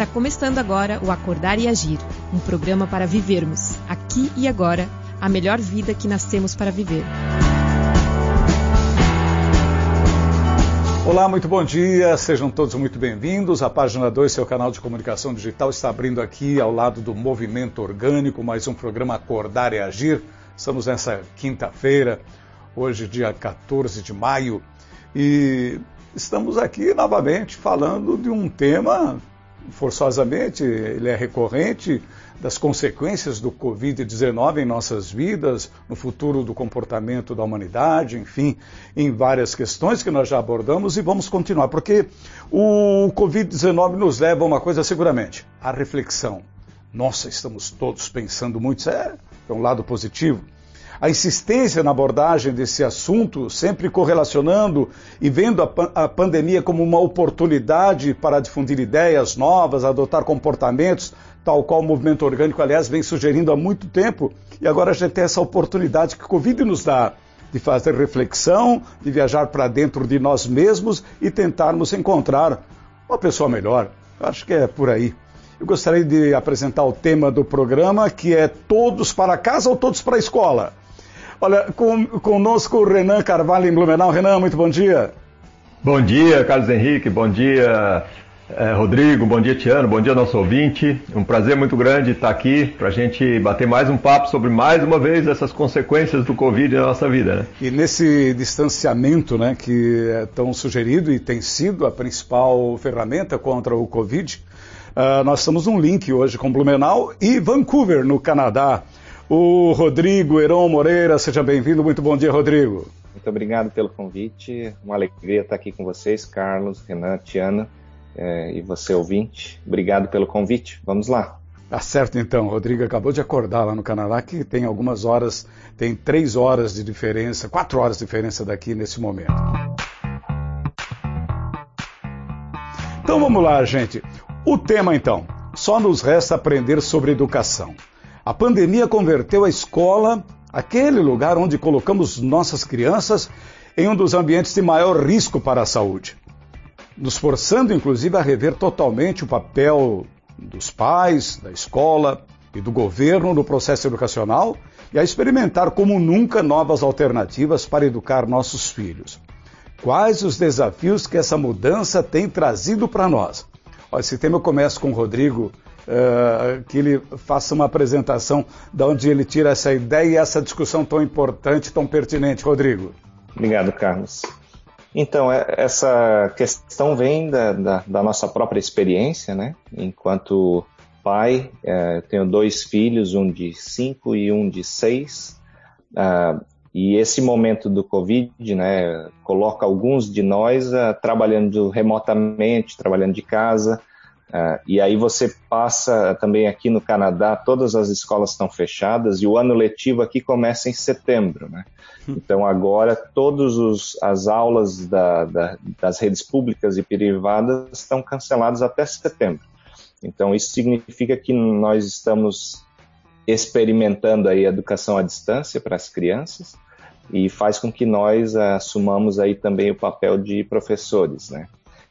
Está começando agora o Acordar e Agir, um programa para vivermos, aqui e agora, a melhor vida que nascemos para viver. Olá, muito bom dia, sejam todos muito bem-vindos. A página 2, seu canal de comunicação digital, está abrindo aqui ao lado do Movimento Orgânico, mais um programa Acordar e Agir. Estamos nessa quinta-feira, hoje, dia 14 de maio, e estamos aqui novamente falando de um tema, forçosamente, ele é recorrente, das consequências do Covid-19 em nossas vidas, no futuro do comportamento da humanidade, enfim, em várias questões que nós já abordamos e vamos continuar, porque o Covid-19 nos leva a uma coisa seguramente, a reflexão. Nossa, estamos todos pensando muito, é, é um lado positivo a insistência na abordagem desse assunto, sempre correlacionando e vendo a, a, pandemia como uma oportunidade para difundir ideias novas, adotar comportamentos, tal qual o movimento orgânico, aliás, vem sugerindo há muito tempo, e agora a gente tem essa oportunidade que o Covid nos dá de fazer reflexão, de viajar para dentro de nós mesmos e tentarmos encontrar uma pessoa melhor. Eu acho que é por aí. Eu gostaria de apresentar o tema do programa, que é Todos para casa ou Todos para a escola? Olha, com, conosco o Renan Carvalho em Blumenau. Renan, muito bom dia. Bom dia, Carlos Henrique, bom dia, eh, Rodrigo, bom dia, Tiano, bom dia, nosso ouvinte. Um prazer muito grande estar aqui para a gente bater mais um papo sobre, mais uma vez, essas consequências do Covid na nossa vida. Né? E nesse distanciamento né, que é tão sugerido e tem sido a principal ferramenta contra o Covid, uh, nós estamos um link hoje com Blumenau e Vancouver, no Canadá. O Rodrigo Heron Moreira, seja bem-vindo. Muito bom dia, Rodrigo. Muito obrigado pelo convite. Uma alegria estar aqui com vocês, Carlos, Renan, Tiana é, e você, ouvinte. Obrigado pelo convite. Vamos lá. Tá certo então, Rodrigo acabou de acordar lá no Canadá, que tem algumas horas, tem três horas de diferença, quatro horas de diferença daqui nesse momento. Então vamos lá, gente. O tema então, só nos resta aprender sobre educação. A pandemia converteu a escola, aquele lugar onde colocamos nossas crianças, em um dos ambientes de maior risco para a saúde, nos forçando inclusive a rever totalmente o papel dos pais, da escola e do governo no processo educacional e a experimentar como nunca novas alternativas para educar nossos filhos. Quais os desafios que essa mudança tem trazido para nós? esse tema eu começo com o Rodrigo uh, que ele faça uma apresentação de onde ele tira essa ideia e essa discussão tão importante, tão pertinente. Rodrigo. Obrigado, Carlos. Então, é, essa questão vem da, da, da nossa própria experiência, né? Enquanto pai, é, tenho dois filhos, um de cinco e um de seis. Uh, e esse momento do Covid, né, coloca alguns de nós uh, trabalhando remotamente, trabalhando de casa, Uh, e aí você passa também aqui no Canadá, todas as escolas estão fechadas e o ano letivo aqui começa em setembro, né? Hum. Então agora todas as aulas da, da, das redes públicas e privadas estão canceladas até setembro. Então isso significa que nós estamos experimentando aí a educação à distância para as crianças e faz com que nós assumamos aí também o papel de professores, né?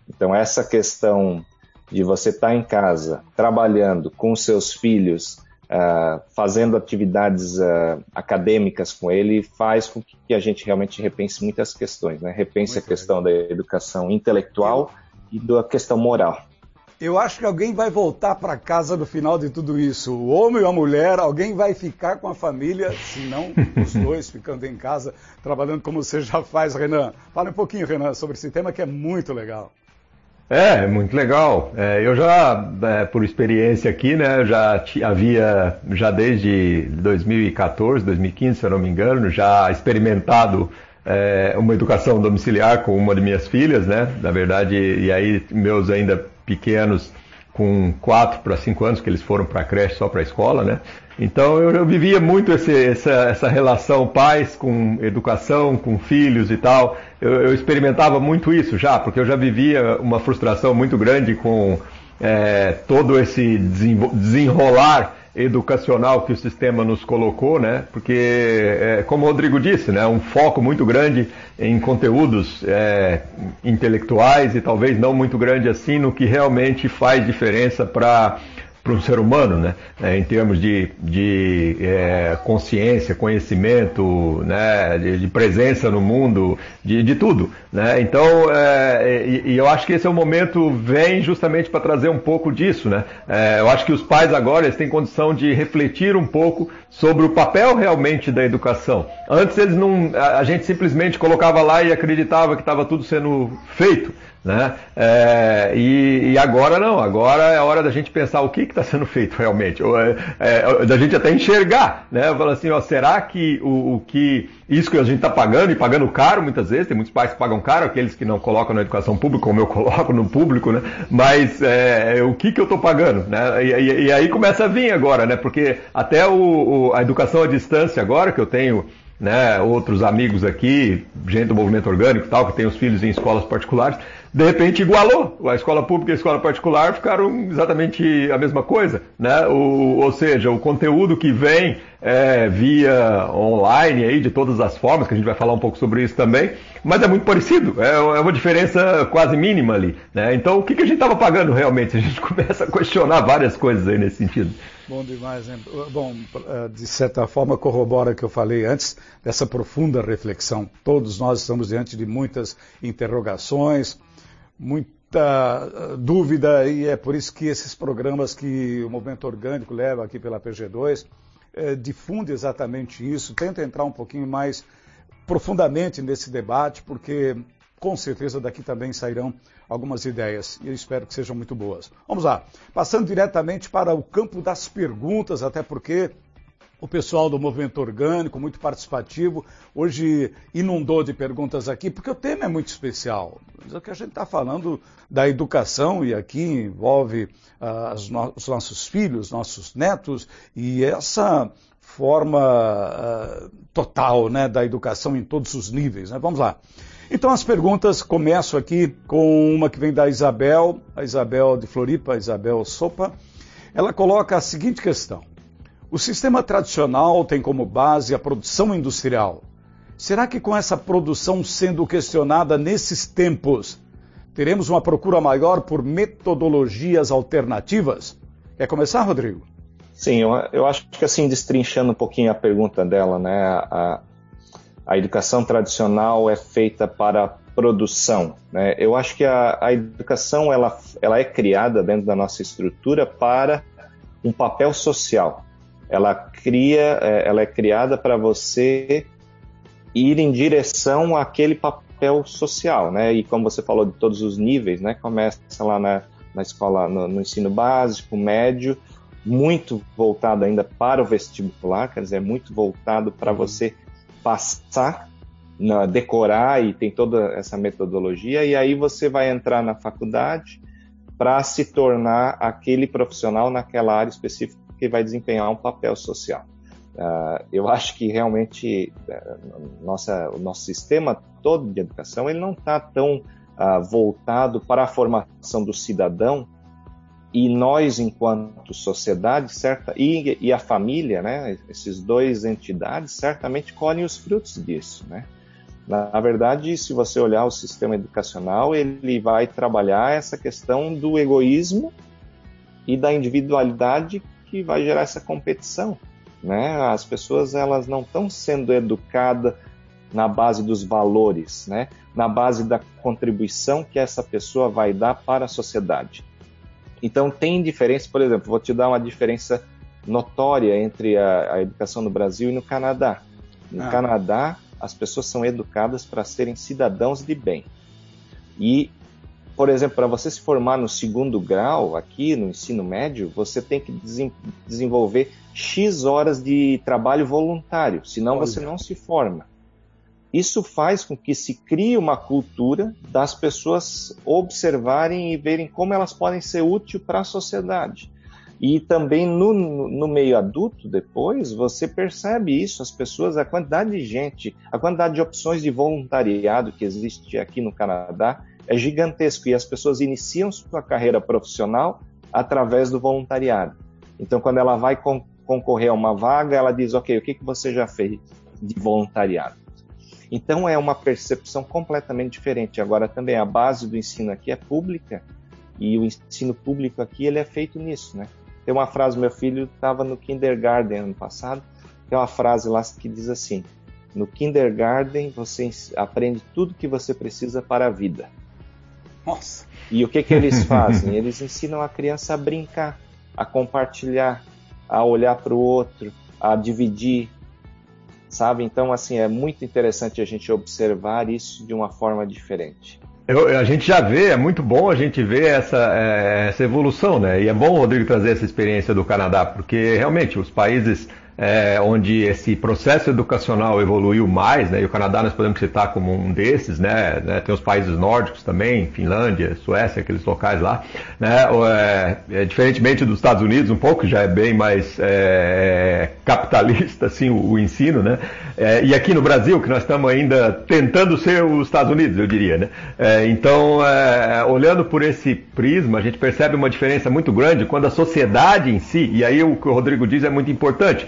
Então essa questão de você estar tá em casa trabalhando com seus filhos, uh, fazendo atividades uh, acadêmicas com ele, faz com que a gente realmente repense muitas questões, né? Repense Muito a questão legal. da educação intelectual e da questão moral. Eu acho que alguém vai voltar para casa no final de tudo isso. O homem ou a mulher, alguém vai ficar com a família, se não os dois ficando em casa, trabalhando como você já faz, Renan. Fala um pouquinho, Renan, sobre esse tema que é muito legal. É, muito legal. É, eu já, é, por experiência aqui, né, já havia, já desde 2014, 2015, se eu não me engano, já experimentado é, uma educação domiciliar com uma de minhas filhas, né, na verdade, e aí meus ainda pequenos, com 4 para 5 anos, que eles foram para a creche só para a escola, né, então eu, eu vivia muito esse, essa, essa, relação pais com educação, com filhos e tal. Eu, eu, experimentava muito isso já, porque eu já vivia uma frustração muito grande com é, todo esse desenrolar educacional que o sistema nos colocou, né? Porque, é, como o Rodrigo disse, né, um foco muito grande em conteúdos é, intelectuais e talvez não muito grande assim no que realmente faz diferença para para um ser humano, né? É, em termos de, de é, consciência, conhecimento, né? De, de, presença no mundo, de, de tudo, né? Então, é, e, e, eu acho que esse é o momento vem justamente para trazer um pouco disso, né? É, eu acho que os pais agora eles têm condição de refletir um pouco sobre o papel realmente da educação. Antes eles não, a, a gente simplesmente colocava lá e acreditava que estava tudo sendo feito. Né? É, e, e, agora não, agora é a hora da gente pensar o que está sendo feito realmente, ou, é, é, da gente até enxergar, né? Falar assim, ó, será que o, o que isso que a gente está pagando e pagando caro muitas vezes, tem muitos pais que pagam caro, aqueles que não colocam na educação pública, como eu coloco no público, né? Mas é, o que que eu estou pagando, né? E, e, e, aí começa a vir agora, né? Porque até o, o, a educação à distância agora que eu tenho né, outros amigos aqui, gente do movimento orgânico e tal, que tem os filhos em escolas particulares, de repente igualou. A escola pública e a escola particular ficaram exatamente a mesma coisa, né? O, ou seja, o conteúdo que vem é, via online aí de todas as formas, que a gente vai falar um pouco sobre isso também, mas é muito parecido, é, é uma diferença quase mínima ali, né? Então, o que, que a gente estava pagando realmente? A gente começa a questionar várias coisas aí nesse sentido. Bom demais, né? Bom, eh, de certa forma corrobora o que eu falei antes, dessa profunda reflexão. Todos nós estamos diante de muitas interrogações, muita eh, dúvida, e é por isso que esses programas que o Movimento Orgânico leva aqui pela PG2 é, eh, difunde exatamente isso, tenta entrar um pouquinho mais profundamente nesse debate, porque com certeza daqui também sairão algumas ideias e eu espero que sejam muito boas. Vamos lá, passando diretamente para o campo das perguntas, até porque o pessoal do movimento orgânico, muito participativo, hoje inundou de perguntas aqui, porque o tema é muito especial. Mas é que a gente está falando da educação e aqui envolve uh, no os nossos filhos, nossos netos e essa forma uh, total né, da educação em todos os níveis. Né? Vamos lá. Então as perguntas começo aqui com uma que vem da Isabel, a Isabel de Floripa, a Isabel Sopa. Ela coloca a seguinte questão: O sistema tradicional tem como base a produção industrial. Será que com essa produção sendo questionada nesses tempos, teremos uma procura maior por metodologias alternativas? Quer começar, Rodrigo? Sim, eu, eu acho que assim, destrinchando um pouquinho a pergunta dela, né? A, a educação tradicional é feita para produção. Né? Eu acho que a, a, educação ela, ela é criada dentro da nossa estrutura para um papel social. Ela cria, é, ela é criada para você ir em direção àquele papel social, né? E como você falou de todos os níveis, né? Começa lá na, na escola, no, no ensino básico, médio, muito voltado ainda para o vestibular, quer dizer, muito voltado para você passar, na, decorar e tem toda essa metodologia, e aí você vai entrar na faculdade para se tornar aquele profissional naquela área específica que vai desempenhar um papel social. Uh, eu acho que realmente uh, nossa, o nosso sistema todo de educação ele não está tão uh, voltado para a formação do cidadão e nós enquanto sociedade certa e, e, a família né esses dois entidades certamente colhem os frutos disso né na verdade se você olhar o sistema educacional ele vai trabalhar essa questão do egoísmo e da individualidade que vai gerar essa competição né as pessoas elas não estão sendo educadas na base dos valores né na base da contribuição que essa pessoa vai dar para a sociedade então tem diferença, por exemplo, vou te dar uma diferença notória entre a, a educação no Brasil e no Canadá. No ah. Canadá, as pessoas são educadas para serem cidadãos de bem. E, por exemplo, para você se formar no segundo grau, aqui no ensino médio, você tem que desenvolver X horas de trabalho voluntário, senão Olha. você não se forma. Isso faz com que se crie uma cultura das pessoas observarem e verem como elas podem ser úteis para a sociedade. E também no, no, meio adulto, depois, você percebe isso, as pessoas, a quantidade de gente, a quantidade de opções de voluntariado que existe aqui no Canadá é gigantesco e as pessoas iniciam sua carreira profissional através do voluntariado. Então, quando ela vai con concorrer a uma vaga, ela diz: Ok, o que, que você já fez de voluntariado? Então, é uma percepção completamente diferente. Agora, também a base do ensino aqui é pública e o ensino público aqui ele é feito nisso, né? Tem uma frase, meu filho estava no kindergarten ano passado, tem uma frase lá que diz assim: no kindergarten você aprende tudo que você precisa para a vida. Nossa. E o que que eles fazem? Eles ensinam a criança a brincar, a compartilhar, a olhar para o outro, a dividir, sabe? Então, assim, é muito interessante a gente observar isso de uma forma diferente. Eu, a gente já vê, é muito bom a gente ver essa, é, essa evolução, né? E é bom, Rodrigo, trazer essa experiência do Canadá, porque realmente os países é, onde esse processo educacional evoluiu mais, né, e o Canadá nós podemos citar como um desses, né, né? Tem os países nórdicos também, Finlândia, Suécia, aqueles locais lá, né, é, é, diferentemente dos Estados Unidos um pouco, já é bem mais é, capitalista assim o, o ensino, né, é, e aqui no Brasil que nós estamos ainda tentando ser os Estados Unidos, eu diria, né, é, então olhando por esse prisma a gente percebe uma diferença muito grande quando a sociedade em si, e aí o que o Rodrigo diz é muito importante,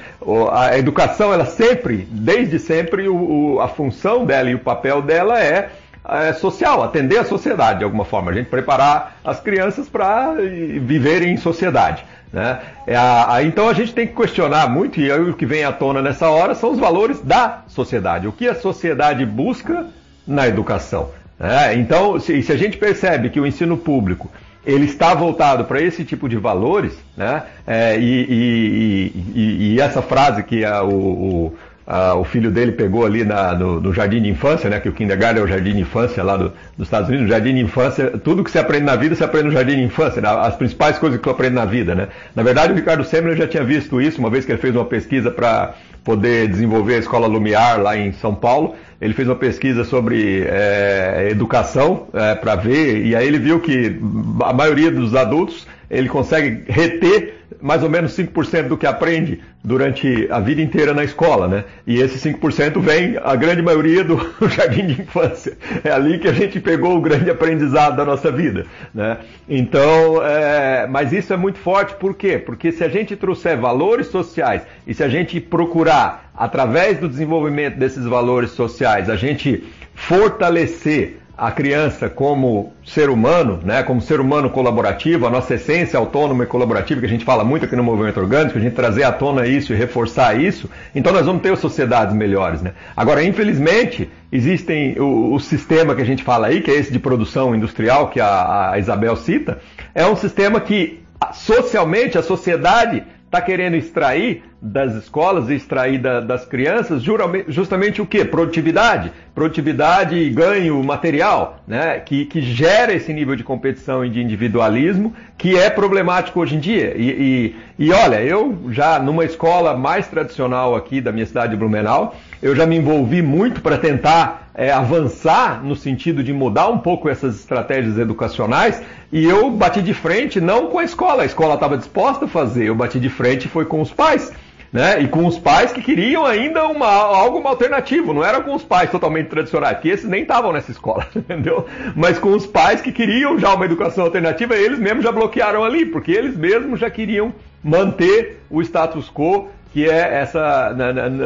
a educação, ela sempre, desde sempre, o, o, a função dela e o papel dela é, é, social, atender a sociedade de alguma forma, a gente preparar as crianças para viverem em sociedade. Né? É a, então a gente tem que questionar muito, e o que vem à tona nessa hora são os valores da sociedade. O que a sociedade busca na educação. Né? Então, se, se a gente percebe que o ensino público ele está voltado para esse tipo de valores, né? É, e, e, e, e, essa frase que a, o, o, a, o, filho dele pegou ali na, no, no, jardim de infância, né? Que o kindergarten é o jardim de infância lá do, dos Estados Unidos. No jardim de infância, tudo que você aprende na vida, você aprende no jardim de infância. Né? As principais coisas que você aprende na vida, né? Na verdade, o Ricardo Semler já tinha visto isso uma vez que ele fez uma pesquisa para poder desenvolver a escola Lumiar lá em São Paulo. Ele fez uma pesquisa sobre é, educação é, para ver, e aí ele viu que a maioria dos adultos ele consegue reter mais ou menos 5% do que aprende durante a vida inteira na escola, né? E esse 5% vem, a grande maioria, do jardim de infância. É ali que a gente pegou o grande aprendizado da nossa vida, né? Então, é, mas isso é muito forte, por quê? Porque se a gente trouxer valores sociais e se a gente procurar, através do desenvolvimento desses valores sociais, a gente fortalecer a criança como ser humano, né, como ser humano colaborativo, a nossa essência autônoma e colaborativa, que a gente fala muito aqui no movimento orgânico, a gente trazer à tona isso e reforçar isso, então nós vamos ter sociedades melhores. Né? Agora, infelizmente, existem o, o, sistema que a gente fala aí, que é esse de produção industrial que a, a Isabel cita, é um sistema que socialmente a sociedade está querendo extrair das escolas e extrair da, das crianças justamente o que? Produtividade. Produtividade e ganho material, né? Que, que gera esse nível de competição e de individualismo que é problemático hoje em dia. E, e, e olha, eu já numa escola mais tradicional aqui da minha cidade de Blumenau, eu já me envolvi muito para tentar é, avançar no sentido de mudar um pouco essas estratégias educacionais e eu bati de frente não com a escola, a escola estava disposta a fazer, eu bati de frente foi com os pais. Né? E com os pais que queriam ainda uma, algo alternativo, não era com os pais totalmente tradicionais, que esses nem estavam nessa escola, entendeu? Mas com os pais que queriam já uma educação alternativa, eles mesmos já bloquearam ali, porque eles mesmos já queriam manter o status quo que é essa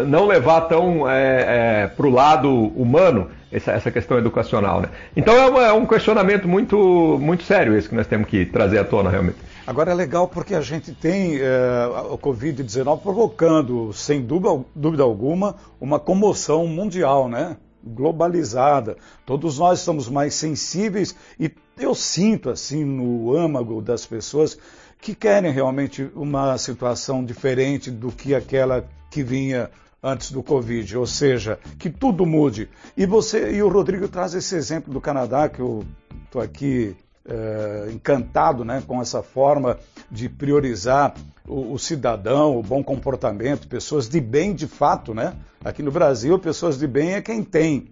não levar tão é, é, para o lado humano essa, essa, questão educacional. Né? Então é, uma, é, um questionamento muito, muito sério esse que nós temos que trazer à tona realmente. Agora é legal porque a gente tem é, o Covid-19 provocando, sem dúvida, dúvida alguma, uma comoção mundial, né? globalizada. Todos nós estamos mais sensíveis e eu sinto assim no âmago das pessoas que querem realmente uma situação diferente do que aquela que vinha antes do Covid, ou seja, que tudo mude. E você e o Rodrigo traz esse exemplo do Canadá que eu estou aqui é, encantado, né, com essa forma de priorizar o, o, cidadão, o bom comportamento, pessoas de bem de fato, né? Aqui no Brasil, pessoas de bem é quem tem.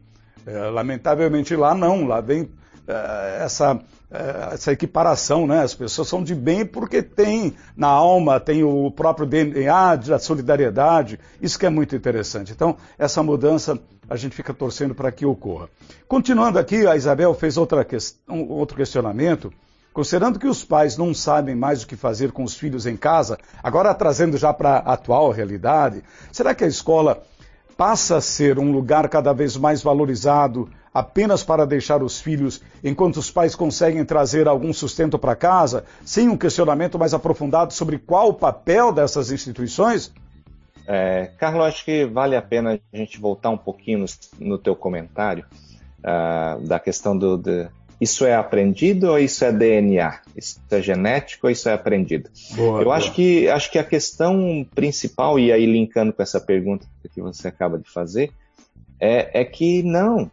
É, lamentavelmente lá não, lá vem é, essa essa equiparação, né? As pessoas são de bem porque tem na alma, tem o próprio DNA da solidariedade. Isso que é muito interessante. Então, essa mudança a gente fica torcendo para que ocorra. Continuando aqui, a Isabel fez outra um, outro questionamento Considerando que os pais não sabem mais o que fazer com os filhos em casa, agora trazendo já para a atual realidade, será que a escola passa a ser um lugar cada vez mais valorizado apenas para deixar os filhos enquanto os pais conseguem trazer algum sustento para casa, sem um questionamento mais aprofundado sobre qual o papel dessas instituições? É, Carlos, acho que vale a pena a gente voltar um pouquinho no, no teu comentário uh, da questão do, de, isso é aprendido ou isso é DNA? Isso é genético ou isso é aprendido? Boa, Eu boa. Acho, que, acho que a questão principal, e aí linkando com essa pergunta que você acaba de fazer, é, é que não.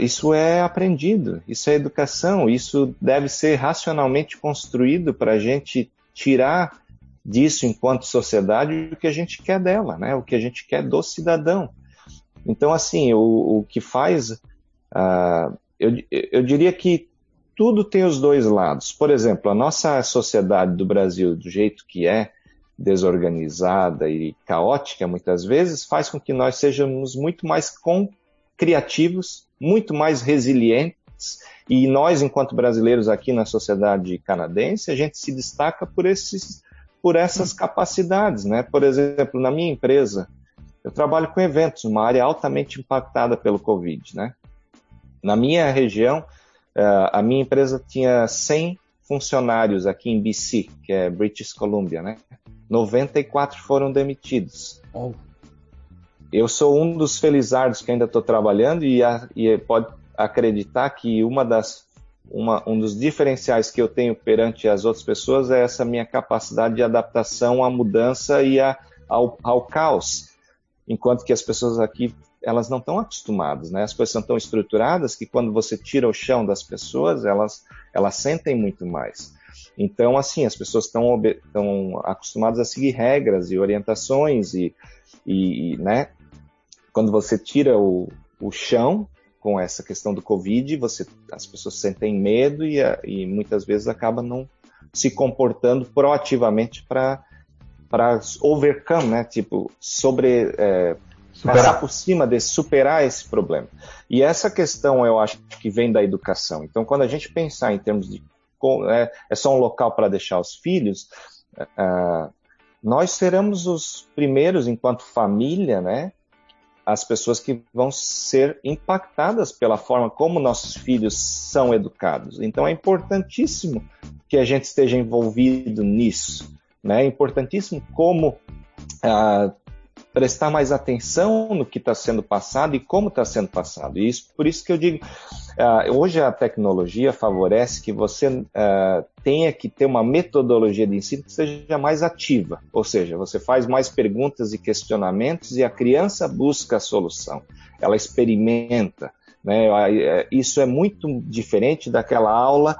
Isso é aprendido, isso é educação, isso deve ser racionalmente construído para a gente tirar disso enquanto sociedade o que a gente quer dela, né? o que a gente quer do cidadão. Então, assim, o, o que faz uh, eu, eu diria que tudo tem os dois lados. Por exemplo, a nossa sociedade do Brasil, do jeito que é, desorganizada e caótica muitas vezes, faz com que nós sejamos muito mais com, criativos, muito mais resilientes. E nós, enquanto brasileiros aqui na sociedade canadense, a gente se destaca por, esses, por essas capacidades. Né? Por exemplo, na minha empresa, eu trabalho com eventos, uma área altamente impactada pelo Covid. Né? Na minha região, uh, a minha empresa tinha 100 funcionários aqui em BC, que é British Columbia, né? 94 foram demitidos. Oh. Eu sou um dos felizardos que ainda estou trabalhando e, a, e, pode acreditar que uma das uma, um dos diferenciais que eu tenho perante as outras pessoas é essa minha capacidade de adaptação à mudança e a, ao, ao caos, enquanto que as pessoas aqui elas não estão acostumadas, né? As coisas são tão estruturadas que quando você tira o chão das pessoas, elas, elas sentem muito mais. Então, assim, as pessoas estão, estão acostumadas a seguir regras e orientações e, e, né? Quando você tira o, o chão com essa questão do Covid, você, as pessoas sentem medo e, e muitas vezes acabam não se comportando proativamente para para overcome, né? Tipo, sobre é, passar por cima desse, superar esse problema. E essa questão eu acho que vem da educação. Então, quando a gente pensar em termos de é, é só um local para deixar os filhos, uh, nós seremos os primeiros, enquanto família, né? As pessoas que vão ser impactadas pela forma como nossos filhos são educados. Então, é importantíssimo que a gente esteja envolvido nisso. Né? É importantíssimo como uh, prestar mais atenção no que está sendo passado e como está sendo passado. E isso, por isso que eu digo, uh, hoje a tecnologia favorece que você uh, tenha que ter uma metodologia de ensino que seja mais ativa, ou seja, você faz mais perguntas e questionamentos e a criança busca a solução, ela experimenta. Né? É, isso é muito diferente daquela aula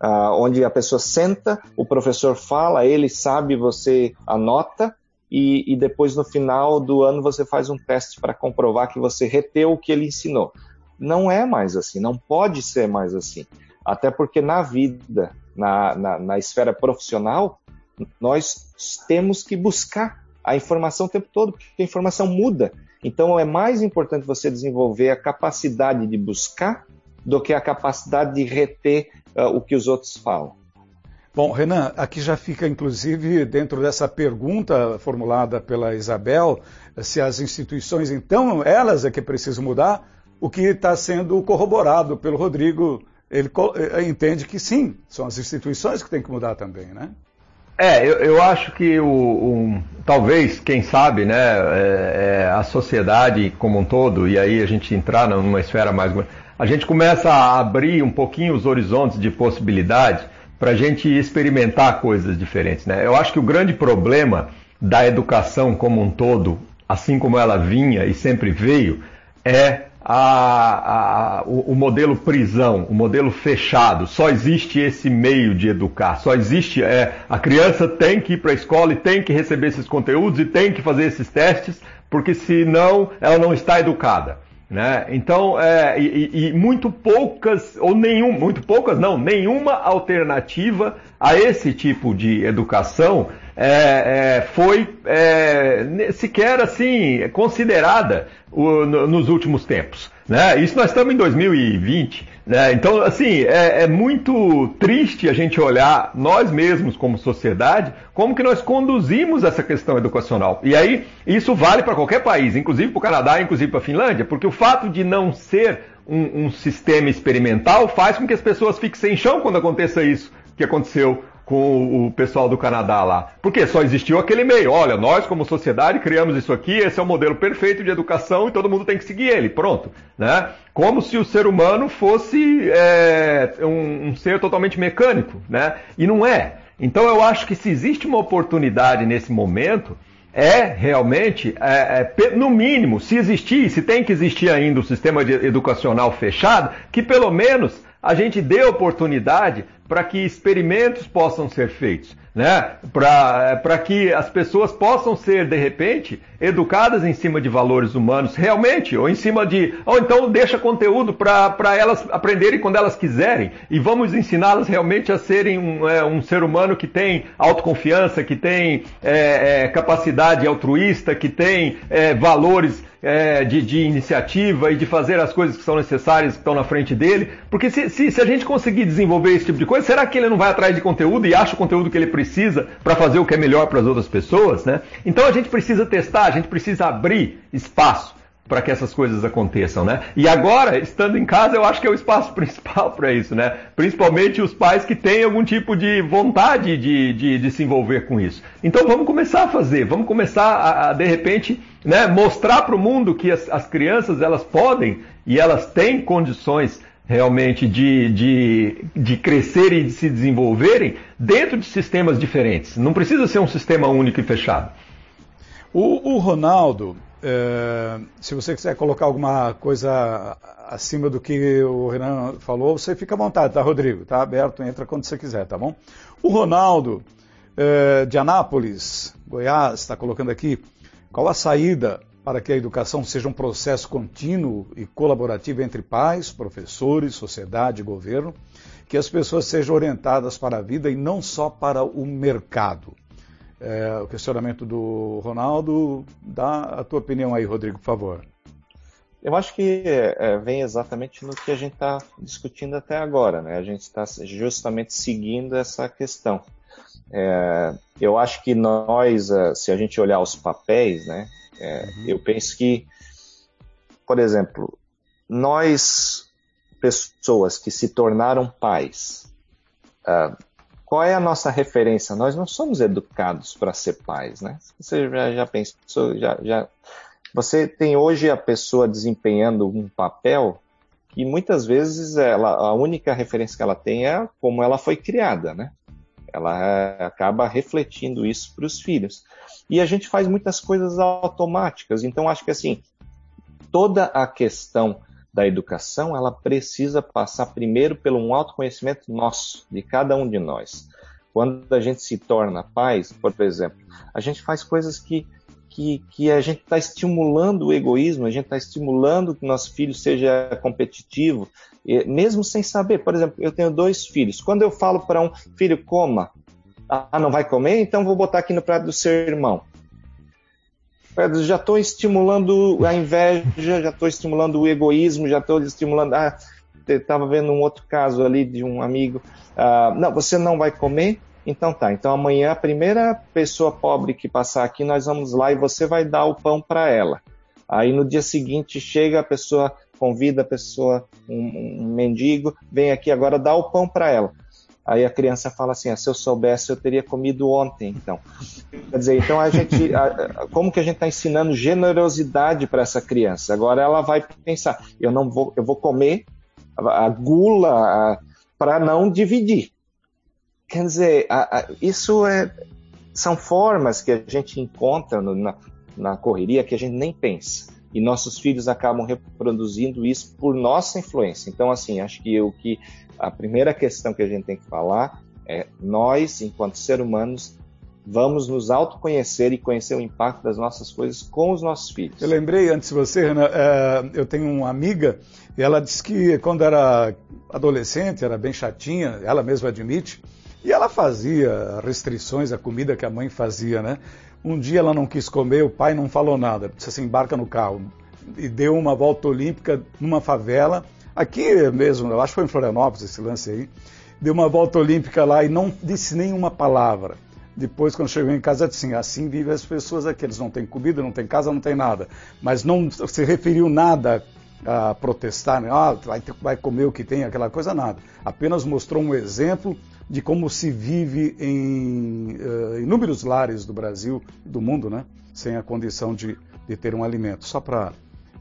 Uh, onde a pessoa senta, o professor fala, ele sabe, você anota, e, e depois no final do ano você faz um teste para comprovar que você reteu o que ele ensinou. Não é mais assim, não pode ser mais assim. Até porque na vida, na, na, na esfera profissional, nós temos que buscar a informação o tempo todo, porque a informação muda. Então é mais importante você desenvolver a capacidade de buscar do que a capacidade de reter uh, o que os outros falam. Bom, Renan, aqui já fica inclusive dentro dessa pergunta formulada pela Isabel, se as instituições, então, elas é que precisam mudar, o que está sendo corroborado pelo Rodrigo. Ele eh, entende que sim, são as instituições que têm que mudar também, né? É, eu, eu acho que o, o, talvez, quem sabe, né, é, é, a sociedade como um todo, e aí a gente entrar numa esfera mais. A gente começa a abrir um pouquinho os horizontes de possibilidades para a gente experimentar coisas diferentes. Né? Eu acho que o grande problema da educação como um todo, assim como ela vinha e sempre veio, é a, a, o, o, modelo prisão, o modelo fechado. Só existe esse meio de educar. Só existe. É, a criança tem que ir para a escola e tem que receber esses conteúdos e tem que fazer esses testes, porque senão ela não está educada. Né? Então, é, e, e, muito poucas, ou nenhum, muito poucas não, nenhuma alternativa a esse tipo de educação é, é, foi é, sequer assim considerada o, no, nos últimos tempos. Né? Isso nós estamos em 2020. Né? Então, assim, é, é, muito triste a gente olhar nós mesmos como sociedade, como que nós conduzimos essa questão educacional. E aí, isso vale para qualquer país, inclusive para o Canadá, inclusive para a Finlândia, porque o fato de não ser um, um sistema experimental faz com que as pessoas fiquem sem chão quando aconteça isso que aconteceu com o pessoal do Canadá lá. Porque só existiu aquele meio. Olha, nós como sociedade criamos isso aqui, esse é o modelo perfeito de educação e todo mundo tem que seguir ele. Pronto. Né? Como se o ser humano fosse é, um, um ser totalmente mecânico. Né? E não é. Então eu acho que se existe uma oportunidade nesse momento, é realmente, é, é, no mínimo, se existir, se tem que existir ainda o um sistema educacional fechado, que pelo menos a gente dê oportunidade para que experimentos possam ser feitos, né? para que as pessoas possam ser, de repente, educadas em cima de valores humanos, realmente, ou em cima de. Ou então deixa conteúdo para elas aprenderem quando elas quiserem, e vamos ensiná-las realmente a serem um, é, um, ser humano que tem autoconfiança, que tem é, é, capacidade altruísta, que tem é, valores é, de, de, iniciativa e de fazer as coisas que são necessárias, que estão na frente dele. Porque se, se, se, a gente conseguir desenvolver esse tipo de coisa, será que ele não vai atrás de conteúdo e acha o conteúdo que ele precisa para fazer o que é melhor para as outras pessoas? Né? Então a gente precisa testar, a gente precisa abrir espaço para que essas coisas aconteçam, né? E agora, estando em casa, eu acho que é o espaço principal para isso, né? Principalmente os pais que têm algum tipo de vontade de, de, de se envolver com isso. Então vamos começar a fazer, vamos começar a, a de repente, né, mostrar para o mundo que as, as crianças elas podem e elas têm condições realmente de, de, de crescer e de se desenvolverem dentro de sistemas diferentes. Não precisa ser um sistema único e fechado. O, o Ronaldo, é, se você quiser colocar alguma coisa acima do que o Renan falou, você fica à vontade, tá, Rodrigo? Tá aberto, entra quando você quiser, tá bom? O Ronaldo, é, de Anápolis, Goiás, está colocando aqui, qual a saída para que a educação seja um processo contínuo e colaborativo entre pais, professores, sociedade e governo, que as pessoas sejam orientadas para a vida e não só para o mercado? é, o questionamento do Ronaldo. Dá a tua opinião aí, Rodrigo, por favor. Eu acho que é, vem exatamente no que a gente está discutindo até agora, né? A gente está justamente seguindo essa questão. É, eu acho que nós, é, se a gente olhar os papéis, né? É, uhum. Eu penso que, por exemplo, nós, pessoas que se tornaram pais, uh, qual é a nossa referência? Nós não somos educados para ser pais, né? Você já, já pensou, já, já... Você tem hoje a pessoa desempenhando um papel que muitas vezes ela, a única referência que ela tem é como ela foi criada, né? Ela acaba refletindo isso para os filhos. E a gente faz muitas coisas automáticas. Então acho que assim toda a questão da educação, ela precisa passar primeiro pelo um autoconhecimento nosso, de cada um de nós. Quando a gente se torna pais, por exemplo, a gente faz coisas que, que, que a gente está estimulando o egoísmo, a gente está estimulando que nosso filho seja competitivo, mesmo sem saber. Por exemplo, eu tenho dois filhos. Quando eu falo para um filho, coma, ah, não vai comer? Então vou botar aqui no prato do seu irmão já estou estimulando a inveja, já estou estimulando o egoísmo, já estou estimulando. Ah, estava vendo um outro caso ali de um amigo. Ah, não, você não vai comer? Então tá. Então amanhã a primeira pessoa pobre que passar aqui, nós vamos lá e você vai dar o pão para ela. Aí no dia seguinte chega a pessoa, convida a pessoa, um, um mendigo, vem aqui agora dá o pão para ela. Aí a criança fala assim: ah, se eu soubesse, eu teria comido ontem. Então, quer dizer, então a gente, a, como que a gente está ensinando generosidade para essa criança? Agora ela vai pensar: eu não vou, eu vou comer a, a gula para não dividir. Quer dizer, a, isso é, são formas que a gente encontra no, na, na correria que a gente nem pensa e nossos filhos acabam reproduzindo isso por nossa influência. Então, assim, acho que o que a primeira questão que a gente tem que falar é nós, enquanto seres humanos, vamos nos autoconhecer e conhecer o impacto das nossas coisas com os nossos filhos. Eu lembrei antes de você, Renan, é, eu tenho uma amiga e ela disse que quando era adolescente, era bem chatinha, ela mesma admite, e ela fazia restrições à comida que a mãe fazia, né? Um dia ela não quis comer, o pai não falou nada, disse assim, embarca no carro. e deu uma volta olímpica numa favela, aqui mesmo, eu acho que foi em Florianópolis esse lance aí, deu uma volta olímpica lá e não disse nenhuma palavra. Depois, quando chegou em casa, disse assim, assim vivem as pessoas aqui, eles não têm comida, não têm casa, não têm nada. Mas não se referiu nada a protestar, né? ah, vai, ter, vai comer o que tem, aquela coisa, nada. Apenas mostrou um exemplo de como se vive em uh, inúmeros lares do Brasil, do mundo, né? Sem a condição de, de ter um alimento. Só para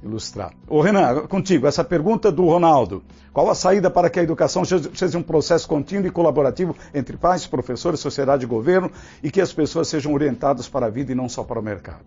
ilustrar. Ô Renan, contigo, essa pergunta do Ronaldo. Qual a saída para que a educação seja um processo contínuo e colaborativo entre pais, professores, sociedade e governo e que as pessoas sejam orientadas para a vida e não só para o mercado?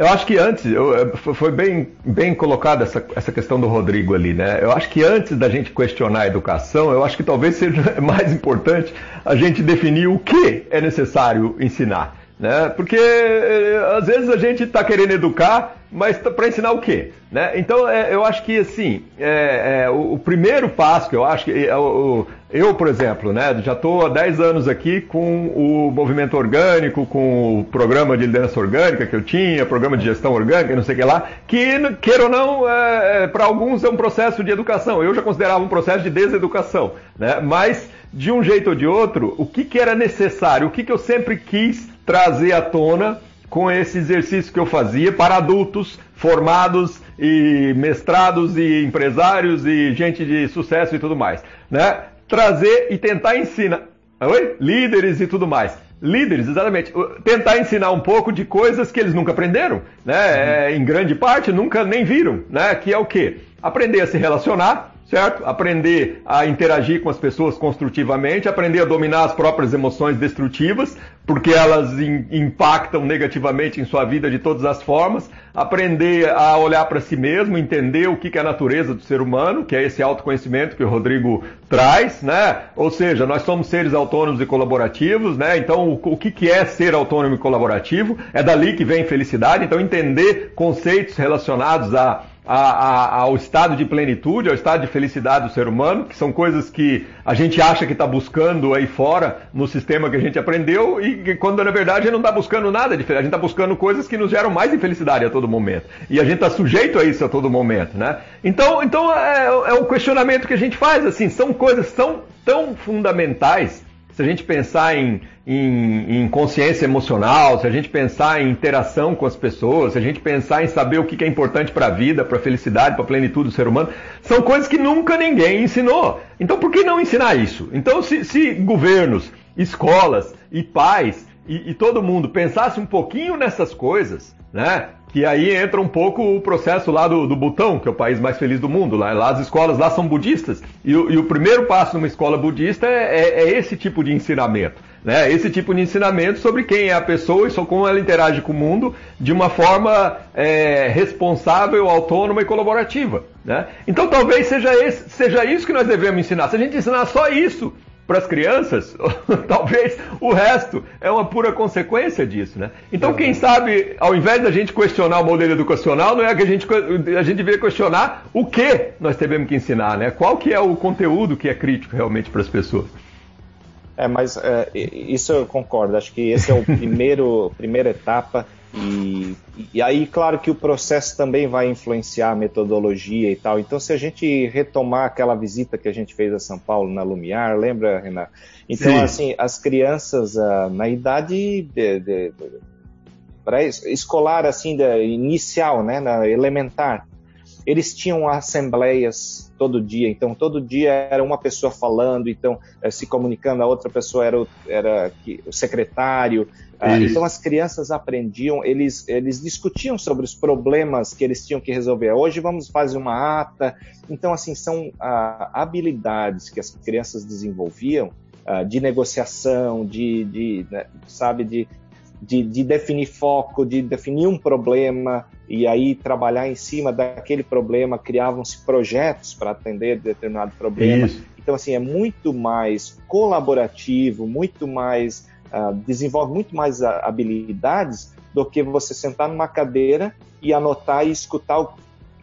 Eu acho que antes, eu, foi bem, bem colocada essa, essa questão do Rodrigo ali, né? Eu acho que antes da gente questionar a educação, eu acho que talvez seja mais importante a gente definir o que é necessário ensinar. Né? Porque eh, às vezes a gente está querendo educar, mas para ensinar o quê? Né? Então é, eu acho que assim, é, é, o, o, primeiro passo que eu acho que é, o, eu, por exemplo, né, já estou há 10 anos aqui com o movimento orgânico, com o programa de liderança orgânica que eu tinha, programa de gestão orgânica, não sei o que lá, que, queira ou não, é, é para alguns é um processo de educação. Eu já considerava um processo de deseducação, né? mas de um jeito ou de outro, o que, que era necessário, o que, que eu sempre quis trazer à tona com esse exercício que eu fazia para adultos formados e mestrados e empresários e gente de sucesso e tudo mais, né? Trazer e tentar ensinar, oi? Líderes e tudo mais. Líderes, exatamente. Tentar ensinar um pouco de coisas que eles nunca aprenderam, né? É, em grande parte nunca nem viram, né? Que é o quê? Aprender a se relacionar, certo? Aprender a interagir com as pessoas construtivamente, aprender a dominar as próprias emoções destrutivas, porque elas in, impactam negativamente em sua vida de todas as formas, aprender a olhar para si mesmo, entender o que é a natureza do ser humano, que é esse autoconhecimento que o Rodrigo traz, né? Ou seja, nós somos seres autônomos e colaborativos, né? Então, o, o que, que é ser autônomo e colaborativo? É dali que vem felicidade. Então, entender conceitos relacionados a a, a, ao estado de plenitude, ao estado de felicidade do ser humano, que são coisas que a gente acha que está buscando aí fora no sistema que a gente aprendeu e quando na verdade a gente não está buscando nada diferente, a gente está buscando coisas que nos geram mais infelicidade a todo momento. E a gente está sujeito a isso a todo momento, né? Então, então é, é o questionamento que a gente faz, assim, são coisas tão, tão fundamentais se a gente pensar em, em, em, consciência emocional, se a gente pensar em interação com as pessoas, se a gente pensar em saber o que é importante para a vida, para a felicidade, para a plenitude do ser humano, são coisas que nunca ninguém ensinou. Então por que não ensinar isso? Então se, se governos, escolas e pais e, e todo mundo pensasse um pouquinho nessas coisas, né? Que aí entra um pouco o processo lá do, do Butão, que é o país mais feliz do mundo. Lá, lá as escolas lá são budistas. E, e o primeiro passo numa escola budista é, é, é esse tipo de ensinamento. Né? Esse tipo de ensinamento sobre quem é a pessoa e sobre como ela interage com o mundo de uma forma é, responsável, autônoma e colaborativa. Né? Então talvez seja, esse, seja isso que nós devemos ensinar. Se a gente ensinar só isso, para as crianças, talvez o resto é uma pura consequência disso, né? Então, quem sabe, ao invés da gente questionar o modelo educacional, não é que a gente a gente deveria questionar o que nós devemos que ensinar, né? Qual que é o conteúdo que é crítico realmente para as pessoas? É, mas é, isso eu concordo. Acho que esse é o primeiro primeira etapa e, e aí, claro que o processo também vai influenciar a metodologia e tal. Então, se a gente retomar aquela visita que a gente fez a São Paulo na Lumiar, lembra, Renato? Então, Sim. assim, as crianças uh, na idade de, de, de, escolar, assim, inicial, né, na elementar, eles tinham assembleias todo dia, então todo dia era uma pessoa falando, então eh, se comunicando, a outra pessoa era o, era o secretário, ah, então as crianças aprendiam, eles, eles discutiam sobre os problemas que eles tinham que resolver. Hoje vamos fazer uma ata. Então, assim, são ah, habilidades que as crianças desenvolviam ah, de negociação, de, de né, sabe, de, de, de, definir foco, de definir um problema e aí trabalhar em cima daquele problema, criavam-se projetos para atender determinado problema. Isso. Então, assim, é muito mais colaborativo, muito mais uh, desenvolve muito mais habilidades do que você sentar numa cadeira e anotar e escutar o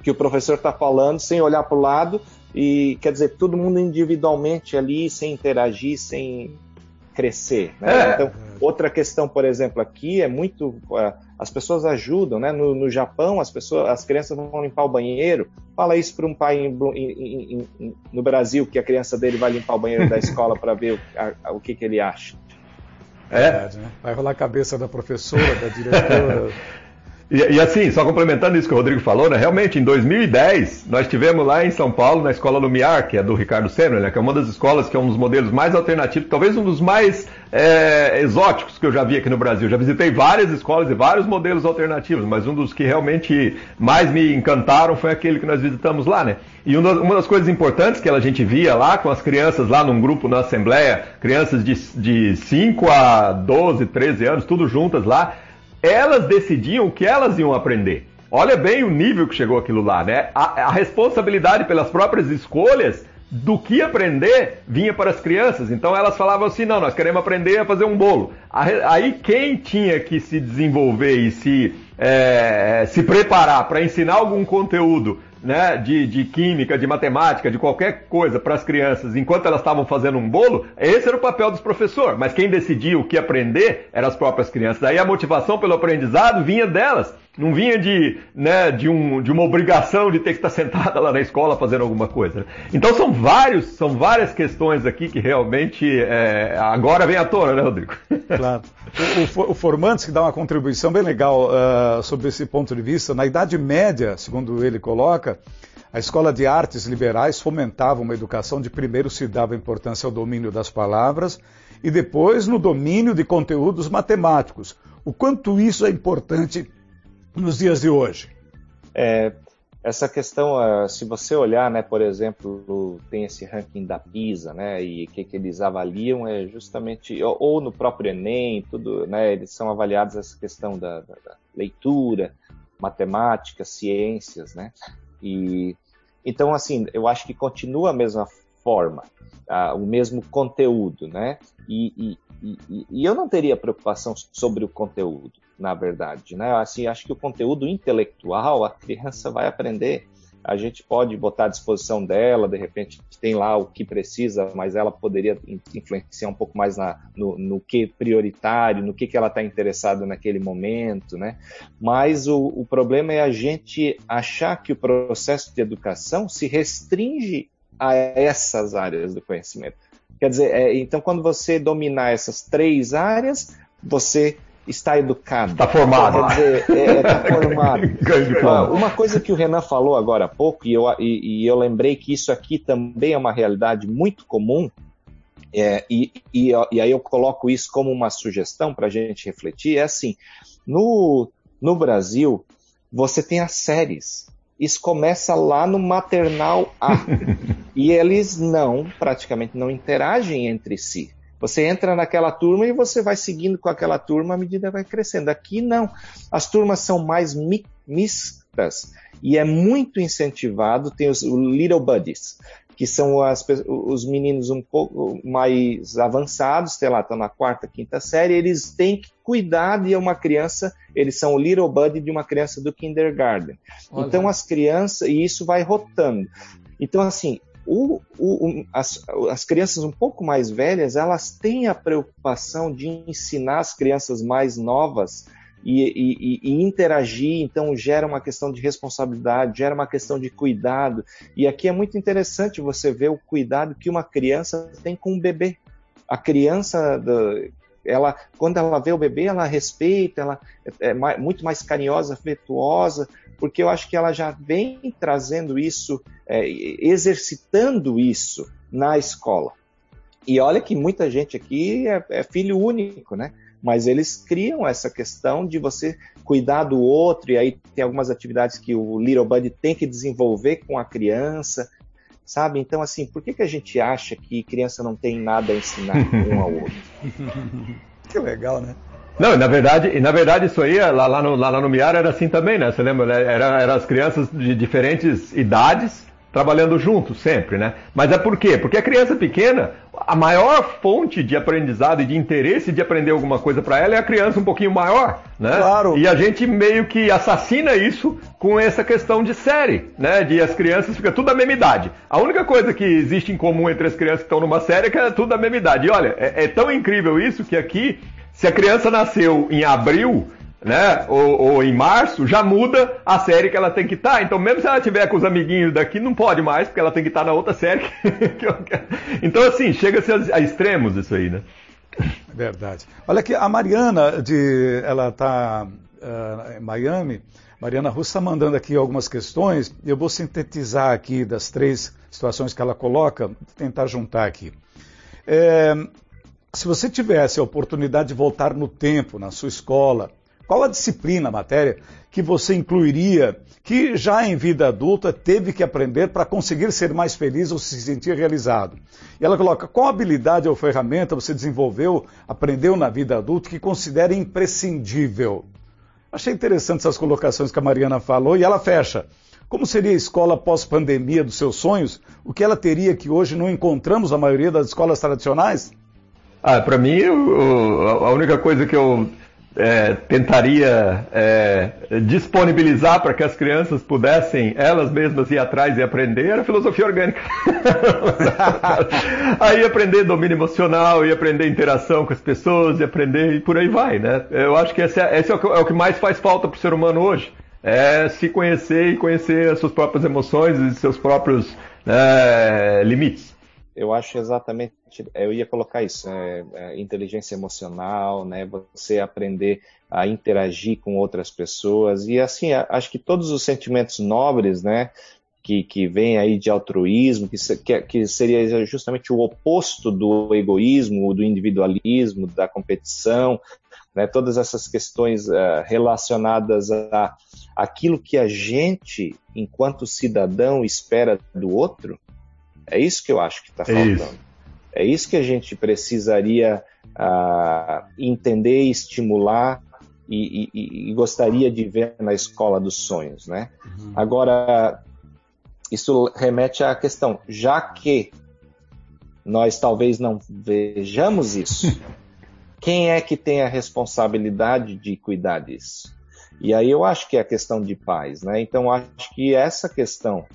que o professor está falando sem olhar para o lado e quer dizer todo mundo individualmente ali sem interagir, sem crescer. Né? É, então, Outra questão, por exemplo, aqui é muito. Uh, as pessoas ajudam, né? No, no, Japão, as pessoas, as crianças vão limpar o banheiro. Fala isso para um pai em, em, em, no Brasil, que a criança dele vai limpar o banheiro da escola para ver o, a, o que, que ele acha. É. Verdade, né? Vai rolar a cabeça da professora, da diretora. E, e, assim, só complementando isso que o Rodrigo falou, né? Realmente, em 2010, nós tivemos lá em São Paulo, na Escola Lumiar, que é do Ricardo Senna, né? Que é uma das escolas que é um dos modelos mais alternativos, talvez um dos mais é, exóticos que eu já vi aqui no Brasil. Já visitei várias escolas e vários modelos alternativos, mas um dos que realmente mais me encantaram foi aquele que nós visitamos lá, né? E uma das coisas importantes que a gente via lá com as crianças lá num grupo na Assembleia, crianças de, de 5 a 12, 13 anos, tudo juntas lá, elas decidiam o que elas iam aprender. Olha bem o nível que chegou aquilo lá, né? A, a, responsabilidade pelas próprias escolhas do que aprender vinha para as crianças. Então elas falavam assim: não, nós queremos aprender a fazer um bolo. Aí quem tinha que se desenvolver e se, é, se preparar para ensinar algum conteúdo né, de, de química, de matemática, de qualquer coisa para as crianças enquanto elas estavam fazendo um bolo, esse era o papel dos professores. Mas quem decidia o que aprender eram as próprias crianças. Daí a motivação pelo aprendizado vinha delas. Não vinha de, né, de, um, de uma obrigação de ter que estar sentada lá na escola fazendo alguma coisa. Então são vários, são várias questões aqui que realmente é, agora vem à tona, né, Rodrigo? Claro. O, o, o Formantes que dá uma contribuição bem legal uh, sobre esse ponto de vista. Na Idade Média, segundo ele coloca, a escola de artes liberais fomentava uma educação de primeiro se dava importância ao domínio das palavras e depois no domínio de conteúdos matemáticos. O quanto isso é importante nos dias de hoje? É, essa questão, ah, se você olhar, né, por exemplo, tem esse ranking da PISA, né, e o que, que eles avaliam é justamente, ou, no próprio Enem, tudo, né, eles são avaliados essa questão da, da, da leitura, matemática, ciências, né, e então, assim, eu acho que continua a mesma forma, uh, o mesmo conteúdo, né, e, e, e, e eu não teria preocupação sobre o conteúdo na verdade, né? Assim, acho que o conteúdo intelectual a criança vai aprender. A gente pode botar à disposição dela, de repente tem lá o que precisa, mas ela poderia influenciar um pouco mais na, no, no que prioritário, no que, que ela está interessada naquele momento, né? Mas o, o problema é a gente achar que o processo de educação se restringe a essas áreas do conhecimento. Quer dizer, é, então quando você dominar essas três áreas, você está educado. Está formado. Quer dizer, está é, tá formado. Uma coisa que o Renan falou agora há pouco, e eu, e, e eu lembrei que isso aqui também é uma realidade muito comum, é, e, e, e, aí eu coloco isso como uma sugestão para a gente refletir, é assim, no, no Brasil, você tem as séries. Isso começa lá no maternal A. e eles não, praticamente não interagem entre si. Você entra naquela turma e você vai seguindo com aquela turma à medida que vai crescendo. Aqui não. As turmas são mais mi mistas e é muito incentivado. Tem os Little Buddies, que são as, os meninos um pouco mais avançados, sei lá, estão na quarta, quinta série, eles têm que cuidar de uma criança, eles são o Little Buddy de uma criança do kindergarten. Olha. Então as crianças, e isso vai rotando. Então, assim, o, o, as, as, crianças um pouco mais velhas, elas têm a preocupação de ensinar as crianças mais novas e, e, e, interagir, então gera uma questão de responsabilidade, gera uma questão de cuidado. E aqui é muito interessante você ver o cuidado que uma criança tem com um bebê. A criança, ela, quando ela vê o bebê, ela respeita, ela é muito mais carinhosa, afetuosa, porque eu acho que ela já vem trazendo isso, é, exercitando isso na escola. E olha que muita gente aqui é, é, filho único, né? Mas eles criam essa questão de você cuidar do outro, e aí tem algumas atividades que o Little Buddy tem que desenvolver com a criança, sabe? Então, assim, por que, que a gente acha que criança não tem nada a ensinar um ao outro? que legal, né? Não, na verdade, na verdade isso aí, lá, lá, no, lá no Miara era assim também, né? Você lembra, né? Era, era as crianças de diferentes idades trabalhando juntos sempre, né? Mas é por quê? Porque a criança pequena, a maior fonte de aprendizado e de interesse de aprender alguma coisa para ela é a criança um pouquinho maior, né? Claro. E a gente meio que assassina isso com essa questão de série, né? De as crianças fica tudo da mesma idade. A única coisa que existe em comum entre as crianças que estão numa série é que é tudo da mesma idade. E olha, é, é tão incrível isso que aqui Se a criança nasceu em abril, né, ou, ou, em março, já muda a série que ela tem que estar. Tá. Então, mesmo se ela tiver com os amiguinhos daqui, não pode mais, porque ela tem que estar tá na outra série. então, assim, chega-se a, a, extremos isso aí, né? Verdade. Olha aqui, a Mariana, de, ela está uh, em Miami, Mariana Russo está mandando aqui algumas questões, eu vou sintetizar aqui das três situações que ela coloca, tentar juntar aqui. É, se você tivesse a oportunidade de voltar no tempo, na sua escola, qual a disciplina, a matéria, que você incluiria, que já em vida adulta teve que aprender para conseguir ser mais feliz ou se sentir realizado? E ela coloca: qual habilidade ou ferramenta você desenvolveu, aprendeu na vida adulta que considera imprescindível? Achei interessante essas colocações que a Mariana falou e ela fecha. Como seria a escola pós-pandemia dos seus sonhos? O que ela teria que hoje não encontramos na maioria das escolas tradicionais? Ah, para mim, a única coisa que eu é, tentaria é, disponibilizar para que as crianças pudessem elas mesmas ir atrás e aprender era filosofia orgânica. aí aprender domínio emocional, e aprender interação com as pessoas, e aprender e por aí vai, né? Eu acho que esse é, esse é o que mais faz falta para o ser humano hoje. É se conhecer e conhecer as suas próprias emoções e seus próprios é, limites eu acho exatamente, eu ia colocar isso, é, é, inteligência emocional, né, você aprender a interagir com outras pessoas e assim, acho que todos os sentimentos nobres, né, que, que vem aí de altruísmo, que, que, que seria justamente o oposto do egoísmo, do individualismo, da competição, né, todas essas questões uh, relacionadas a aquilo que a gente, enquanto cidadão, espera do outro, é isso que eu acho que está faltando. Isso. É isso que a gente precisaria uh, entender, estimular e, e, e, gostaria de ver na escola dos sonhos, né? Uhum. Agora, isso remete à questão, já que nós talvez não vejamos isso, quem é que tem a responsabilidade de cuidar disso? E aí eu acho que é a questão de paz, né? Então acho que essa questão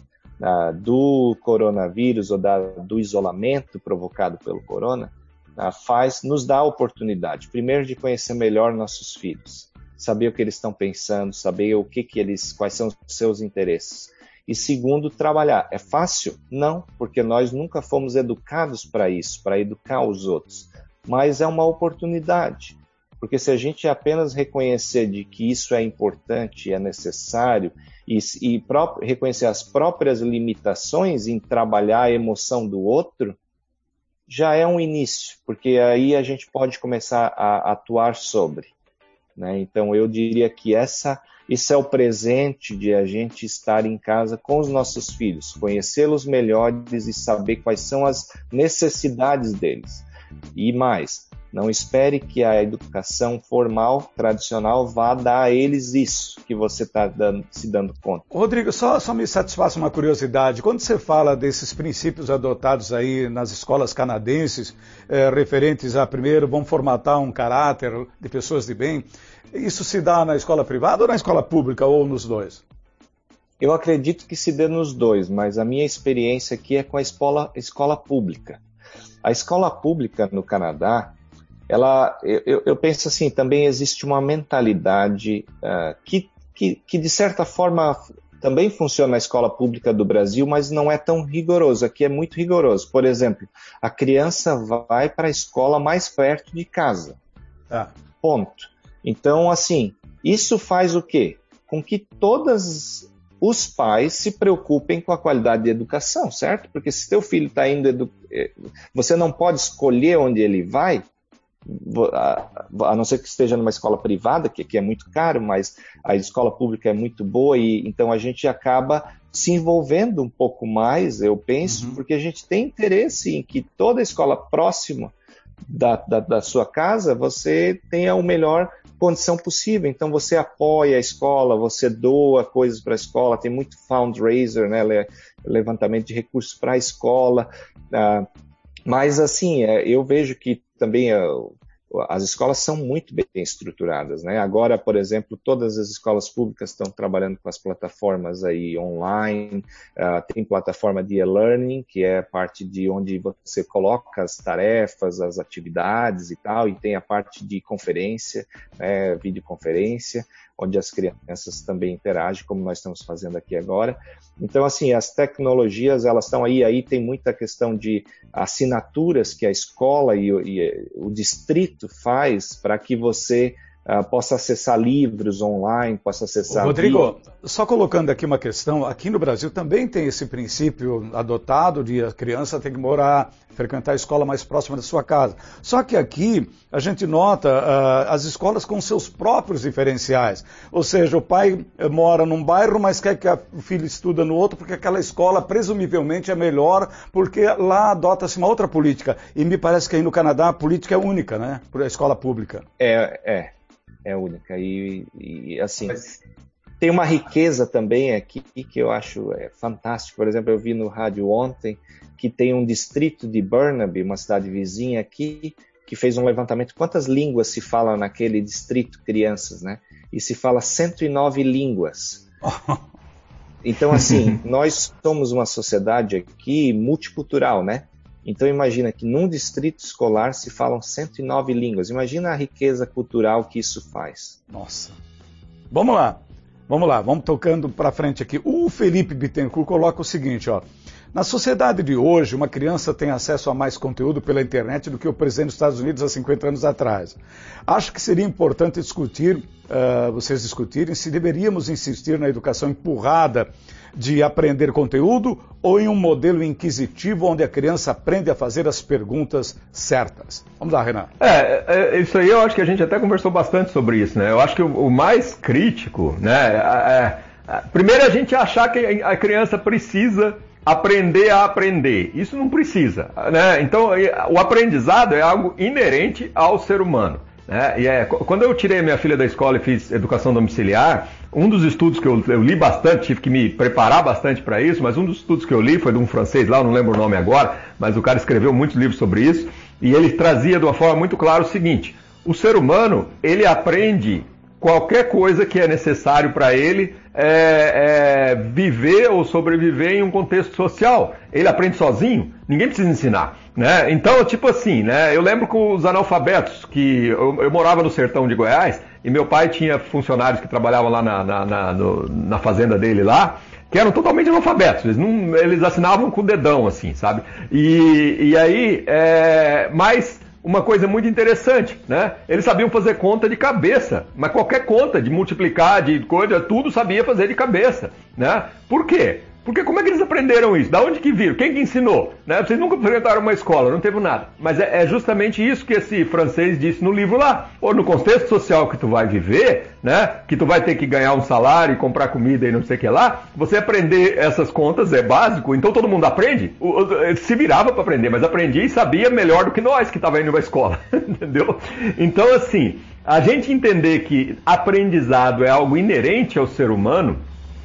ah, do coronavírus ou da, do isolamento provocado pelo corona ah, faz nos dá a oportunidade, primeiro, de conhecer melhor nossos filhos, saber o que eles estão pensando, saber o que, que eles, quais são os seus interesses. E segundo, trabalhar. É fácil? Não, porque nós nunca fomos educados para isso, para educar os outros. Mas é uma oportunidade. Porque se a gente apenas reconhecer de que isso é importante, é necessário e, e reconhecer as próprias limitações em trabalhar a emoção do outro, já é um início, porque aí a gente pode começar a atuar sobre. Né? Então eu diria que essa, isso é o presente de a gente estar em casa com os nossos filhos, conhecê-los melhores e saber quais são as necessidades deles. E mais, não espere que a educação formal, tradicional, vá dar a eles isso que você está se dando conta. Rodrigo, só, só me satisfaz uma curiosidade. Quando você fala desses princípios adotados aí nas escolas canadenses, é, referentes a, primeiro, vamos formatar um caráter de pessoas de bem, isso se dá na escola privada ou na escola pública, ou nos dois? Eu acredito que se dê nos dois, mas a minha experiência aqui é com a escola, escola pública. A escola pública no Canadá, ela, eu, eu penso assim, também existe uma mentalidade uh, que, que, que, de certa forma, também funciona na escola pública do Brasil, mas não é tão rigoroso. Aqui é muito rigoroso. Por exemplo, a criança vai para a escola mais perto de casa. Ah. Ponto. Então, assim, isso faz o quê? Com que todas os pais se preocupem com a qualidade de educação, certo? Porque se teu filho está indo, eh, você não pode escolher onde ele vai, a não ser que esteja numa escola privada, que aqui é muito caro, mas a escola pública é muito boa e então a gente acaba se envolvendo um pouco mais, eu penso, uhum. porque a gente tem interesse em que toda escola próxima da, da, da sua casa você tenha a melhor condição possível. Então você apoia a escola, você doa coisas para a escola, tem muito fundraiser, né, levantamento de recursos para a escola. Uh, mas assim, é, eu vejo que também uh, as escolas são muito bem estruturadas, né? Agora, por exemplo, todas as escolas públicas estão trabalhando com as plataformas aí online, uh, tem plataforma de e-learning, que é a parte de onde você coloca as tarefas, as atividades e tal, e tem a parte de conferência, né, videoconferência, onde as crianças também interagem, como nós estamos fazendo aqui agora. Então, assim, as tecnologias, elas estão aí, aí tem muita questão de assinaturas que a escola e, e o distrito faz para que você uh, possa acessar livros online, possa acessar. Rodrigo, só colocando aqui uma questão, aqui no Brasil também tem esse princípio adotado de a criança ter que morar, frequentar a escola mais próxima da sua casa. Só que aqui a gente nota uh, as escolas com seus próprios diferenciais. Ou seja, o pai eh, mora num bairro, mas quer que o filho estuda no outro, porque aquela escola presumivelmente é melhor, porque lá adota-se uma outra política. E me parece que aí no Canadá a política é única, né? Por a escola pública. É, é é única. E, e assim, Mas... tem uma riqueza também aqui que eu acho é, fantástico. Por exemplo, eu vi no rádio ontem que tem um distrito de Burnaby, uma cidade vizinha aqui, que fez um levantamento quantas línguas se falam naquele distrito, crianças, né? E se fala 109 línguas. Então, assim, nós somos uma sociedade aqui multicultural, né? Então imagina que num distrito escolar se falam 109 línguas. Imagina a riqueza cultural que isso faz. Nossa. Vamos lá. Vamos lá, vamos tocando para frente aqui. O Felipe Bittencourt coloca o seguinte, ó. Na sociedade de hoje, uma criança tem acesso a mais conteúdo pela internet do que o presidente dos Estados Unidos há 50 anos atrás. Acho que seria importante discutir, uh, vocês discutirem, se deveríamos insistir na educação empurrada de aprender conteúdo ou em um modelo inquisitivo onde a criança aprende a fazer as perguntas certas? Vamos lá, Renan. É, é, isso aí eu acho que a gente até conversou bastante sobre isso, né? Eu acho que o, o mais crítico, né? É, é, primeiro a gente achar que a criança precisa aprender a aprender. Isso não precisa. Né? Então, o aprendizado é algo inerente ao ser humano. Né? E é, quando eu tirei minha filha da escola e fiz educação domiciliar, um dos estudos que eu, eu li bastante, tive que me preparar bastante para isso, mas um dos estudos que eu li foi de um francês lá, não lembro o nome agora, mas o cara escreveu muitos livros sobre isso, e ele trazia de uma forma muito clara o seguinte: o ser humano ele aprende qualquer coisa que é necessário para ele é, é, viver ou sobreviver em um contexto social. Ele aprende sozinho, ninguém precisa ensinar. Né? Então, tipo assim, né? eu lembro com os analfabetos, que eu, eu, morava no sertão de Goiás e meu pai tinha funcionários que trabalhavam lá na, na, na, no, na fazenda dele lá, que eram totalmente analfabetos, eles, não, eles assinavam com o dedão, assim, sabe? E, e aí, é, mas uma coisa muito interessante, né? Eles sabiam fazer conta de cabeça, mas qualquer conta de multiplicar, de coisa, tudo sabia fazer de cabeça, né? Por quê? Porque como é que eles aprenderam isso? Da onde que viram? Quem que ensinou? Né? Vocês nunca frequentaram uma escola, não teve nada. Mas é, é, justamente isso que esse francês disse no livro lá. Ou no contexto social que tu vai viver, né? Que tu vai ter que ganhar um salário e comprar comida e não sei o que lá. Você aprender essas contas é básico, então todo mundo aprende. Se virava para aprender, mas aprendia e sabia melhor do que nós que estava indo para a escola. Entendeu? Então, assim, a gente entender que aprendizado é algo inerente ao ser humano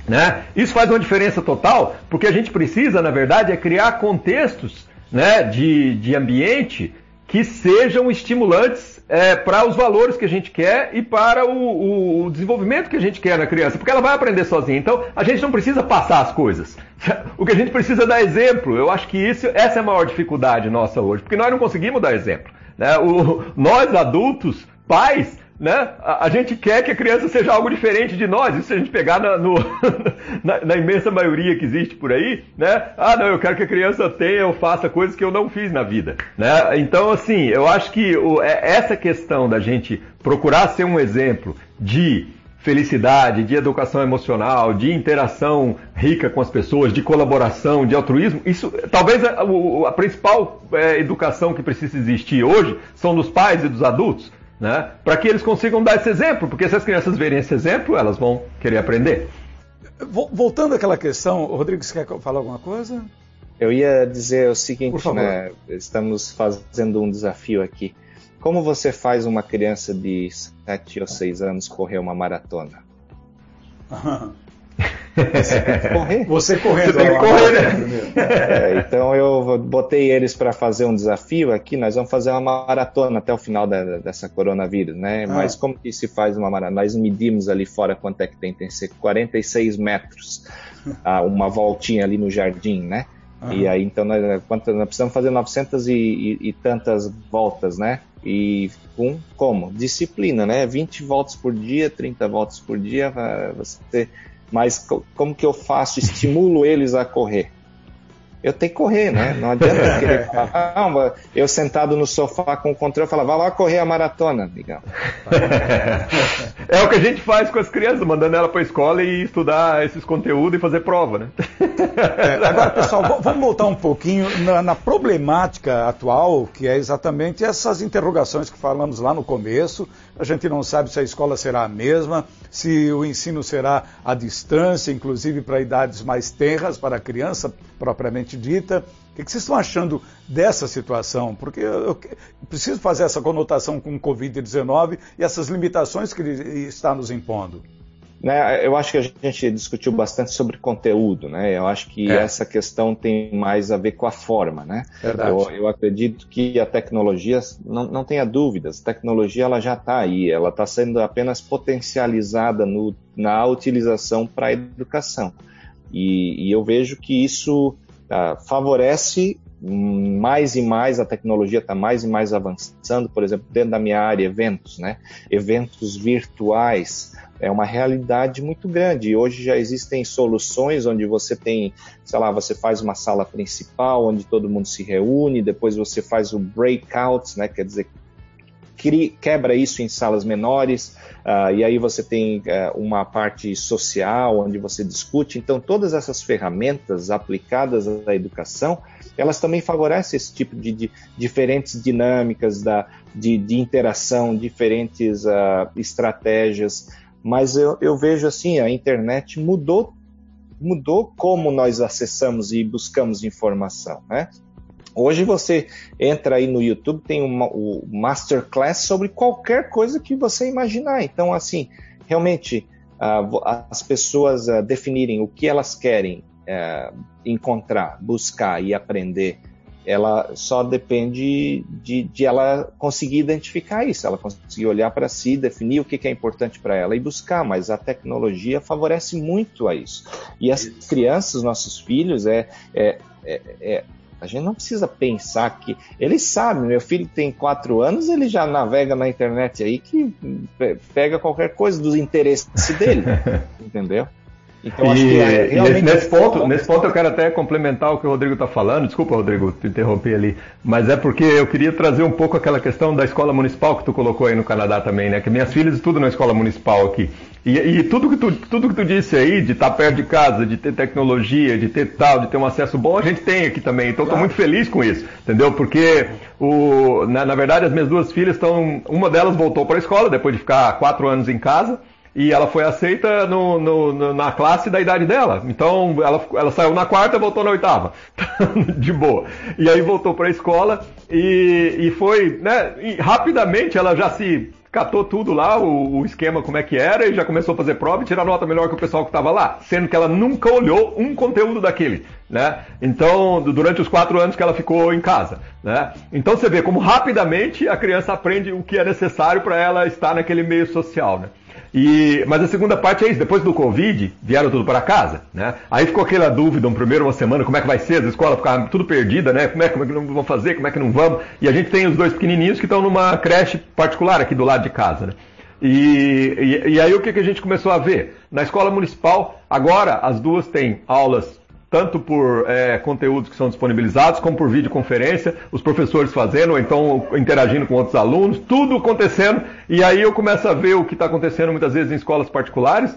né? Isso faz uma diferença total, porque a gente precisa, na verdade, é criar contextos né, de, de ambiente que sejam estimulantes é, para os valores que a gente quer e para o, o, desenvolvimento que a gente quer na criança, porque ela vai aprender sozinha. Então, a gente não precisa passar as coisas. O que a gente precisa é dar exemplo. Eu acho que isso, essa é a maior dificuldade nossa hoje, porque nós não conseguimos dar exemplo. Né? O, nós, adultos, pais, né? A, a, gente quer que a criança seja algo diferente de nós. Isso se a gente pegar na, no, na, na, imensa maioria que existe por aí, né? Ah, não, eu quero que a criança tenha ou faça coisas que eu não fiz na vida, né? Então, assim, eu acho que o, é, essa questão da gente procurar ser um exemplo de felicidade, de educação emocional, de interação rica com as pessoas, de colaboração, de altruísmo, isso talvez a, a principal é, educação que precisa existir hoje são dos pais e dos adultos né? Para que eles consigam dar esse exemplo, porque se as crianças verem esse exemplo, elas vão querer aprender. Voltando àquela questão, Rodrigo, você quer falar alguma coisa? Eu ia dizer o seguinte, né? Estamos fazendo um desafio aqui. Como você faz uma criança de 7 ou 6 anos correr uma maratona? Você tem que correr. Você correndo. Você tem que correr, né? É, então eu botei eles para fazer um desafio aqui. Nós vamos fazer uma maratona até o final da, dessa coronavírus, né? Ah. Mas como que se faz uma maratona? Nós medimos ali fora quanto é que tem. Tem que ser 46 metros. Ah, uma voltinha ali no jardim, né? Uhum. E aí, então, nós, quanto, nós precisamos fazer 900 e, e, e, tantas voltas, né? E com como? Disciplina, né? 20 voltas por dia, 30 voltas por dia, você mas como que eu faço? Estimulo eles a correr eu tenho que correr, né? Não adianta querer falar, ah, eu sentado no sofá com o controle, falar, vai lá correr a maratona, amigão. É o que a gente faz com as crianças, mandando ela para a escola e estudar esses conteúdos e fazer prova, né? É, agora, pessoal, vamos voltar um pouquinho na, na, problemática atual, que é exatamente essas interrogações que falamos lá no começo. A gente não sabe se a escola será a mesma, se o ensino será à distância, inclusive para idades mais tenras, para a criança propriamente dita. O que vocês estão achando dessa situação? Porque eu preciso fazer essa conotação com o Covid-19 e essas limitações que ele está nos impondo. Né, eu acho que a gente discutiu bastante sobre conteúdo, né? Eu acho que é. essa questão tem mais a ver com a forma, né? Eu, eu, acredito que a tecnologia, não, não tenha dúvidas, a tecnologia ela já está aí, ela está sendo apenas potencializada no, na utilização para a educação. E, e, eu vejo que isso uh, favorece mais e mais, a tecnologia está mais e mais avançando, por exemplo, dentro da minha área, eventos, né? Eventos virtuais, é uma realidade muito grande. Hoje já existem soluções onde você tem, sei lá, você faz uma sala principal onde todo mundo se reúne, depois você faz o breakouts, né? Quer dizer, quebra isso em salas menores, uh, e aí você tem uh, uma parte social onde você discute. Então, todas essas ferramentas aplicadas à educação, elas também favorecem esse tipo de, de diferentes dinâmicas da, de, de interação, diferentes uh, estratégias. Mas eu, eu vejo assim, a internet mudou mudou como nós acessamos e buscamos informação, né? Hoje você entra aí no YouTube, tem uma, o Masterclass sobre qualquer coisa que você imaginar. Então, assim, realmente, uh, as pessoas uh, definirem o que elas querem uh, encontrar, buscar e aprender, ela só depende de, de, ela conseguir identificar isso, ela conseguir olhar para si, definir o que, que é importante para ela e buscar, mas a tecnologia favorece muito a isso. E as crianças, nossos filhos, é, é, é, é a gente não precisa pensar que. Eles sabem, meu filho tem quatro anos, ele já navega na internet aí que pega qualquer coisa dos interesses dele. entendeu? Então, acho e, que é, realmente... nesse, ponto, nesse ponto eu quero até complementar o que o Rodrigo está falando. Desculpa, Rodrigo, te interromper ali. Mas é porque eu queria trazer um pouco aquela questão da escola municipal que tu colocou aí no Canadá também, né? Que minhas filhas estudam na escola municipal aqui. E, e, tudo, que tu, tudo que tu disse aí, de estar perto de casa, de ter tecnologia, de ter tal, de ter um acesso bom, a gente tem aqui também. Então estou muito feliz com isso, entendeu? Porque, o, na, na verdade, as minhas duas filhas estão. Uma delas voltou para a escola depois de ficar quatro anos em casa. E ela foi aceita no, no, na classe da idade dela. Então ela, ela saiu na quarta e voltou na oitava. de boa. E aí voltou para a escola e, e foi, né? E rapidamente ela já se catou tudo lá, o, o, esquema como é que era, e já começou a fazer prova e tirar nota melhor que o pessoal que estava lá, sendo que ela nunca olhou um conteúdo daquele, né? Então, durante os quatro anos que ela ficou em casa, né? Então você vê como rapidamente a criança aprende o que é necessário para ela estar naquele meio social, né? E, mas a segunda parte é isso, depois do Covid, vieram tudo para casa, né? Aí ficou aquela dúvida, um primeiro, uma semana, como é que vai ser, as escolas ficaram tudo perdida, né? Como é, como é que não vão fazer, como é que não vamos? E a gente tem os dois pequenininhos que estão numa creche particular aqui do lado de casa, né? E, e, e aí o que, que a gente começou a ver? Na escola municipal, agora as duas têm aulas tanto por é, conteúdos que são disponibilizados, como por videoconferência, os professores fazendo, ou então interagindo com outros alunos, tudo acontecendo, e aí eu começo a ver o que está acontecendo muitas vezes em escolas particulares,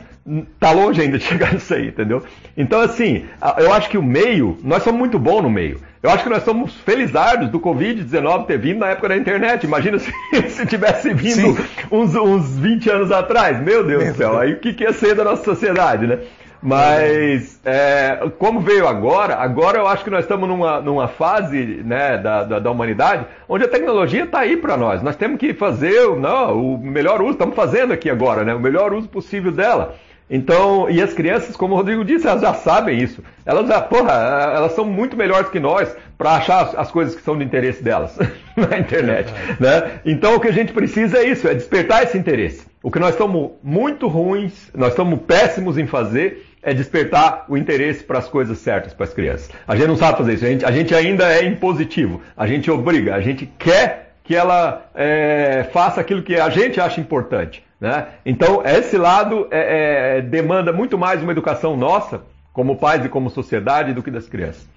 está longe ainda de chegar nisso aí, entendeu? Então, assim, eu acho que o meio, nós somos muito bons no meio. Eu acho que nós somos felizardos do Covid-19 ter vindo na época da internet. Imagina se, se tivesse vindo uns, uns 20 anos atrás. Meu Deus do céu, aí o que, que ia ser da nossa sociedade, né? Mas é, como veio agora, agora eu acho que nós estamos numa, numa fase né, da, da, da humanidade onde a tecnologia está aí para nós. Nós temos que fazer não, o melhor uso, estamos fazendo aqui agora, né, o melhor uso possível dela. Então, e as crianças, como o Rodrigo disse, elas já sabem isso. Elas já, porra, elas são muito melhores que nós para achar as coisas que são de interesse delas na internet, né? Então, o que a gente precisa é isso, é despertar esse interesse. O que nós estamos muito ruins, nós estamos péssimos em fazer é despertar o interesse para as coisas certas para as crianças. A gente não sabe fazer isso, a gente, a gente ainda é impositivo, a gente obriga, a gente quer que ela é, faça aquilo que a gente acha importante. Né? Então, esse lado é, é, demanda muito mais uma educação nossa, como pais e como sociedade, do que das crianças.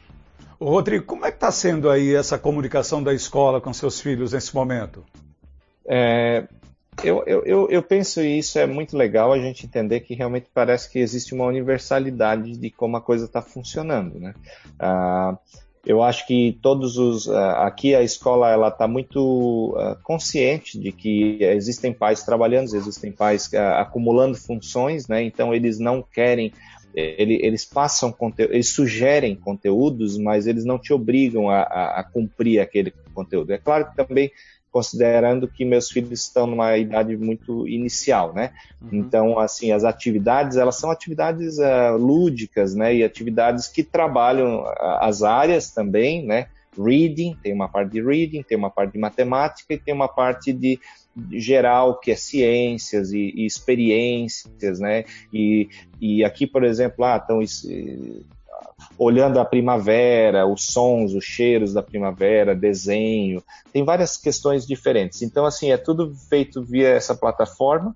Rodrigo, como é que está sendo aí essa comunicação da escola com seus filhos nesse momento? É, eu, eu, eu, penso isso é muito legal a gente entender que realmente parece que existe uma universalidade de como a coisa está funcionando, né? Ah, eu acho que todos os ah, aqui a escola ela está muito uh, consciente de que existem pais trabalhando, existem pais acumulando funções, né? Então eles não querem ele, eles passam conteúdo, eles sugerem conteúdos, mas eles não te obrigam a, a, a cumprir aquele conteúdo. É claro que também considerando que meus filhos estão numa idade muito inicial, né? Uhum. Então, assim, as atividades, elas são atividades uh, lúdicas, né? E atividades que trabalham uh, as áreas também, né? Reading, tem uma parte de reading, tem uma parte de matemática e tem uma parte de, de geral, que é ciências e, e experiências, né? E, e aqui, por exemplo, ah, estão olhando a primavera, os sons, os cheiros da primavera, desenho, tem várias questões diferentes. Então, assim, é tudo feito via essa plataforma.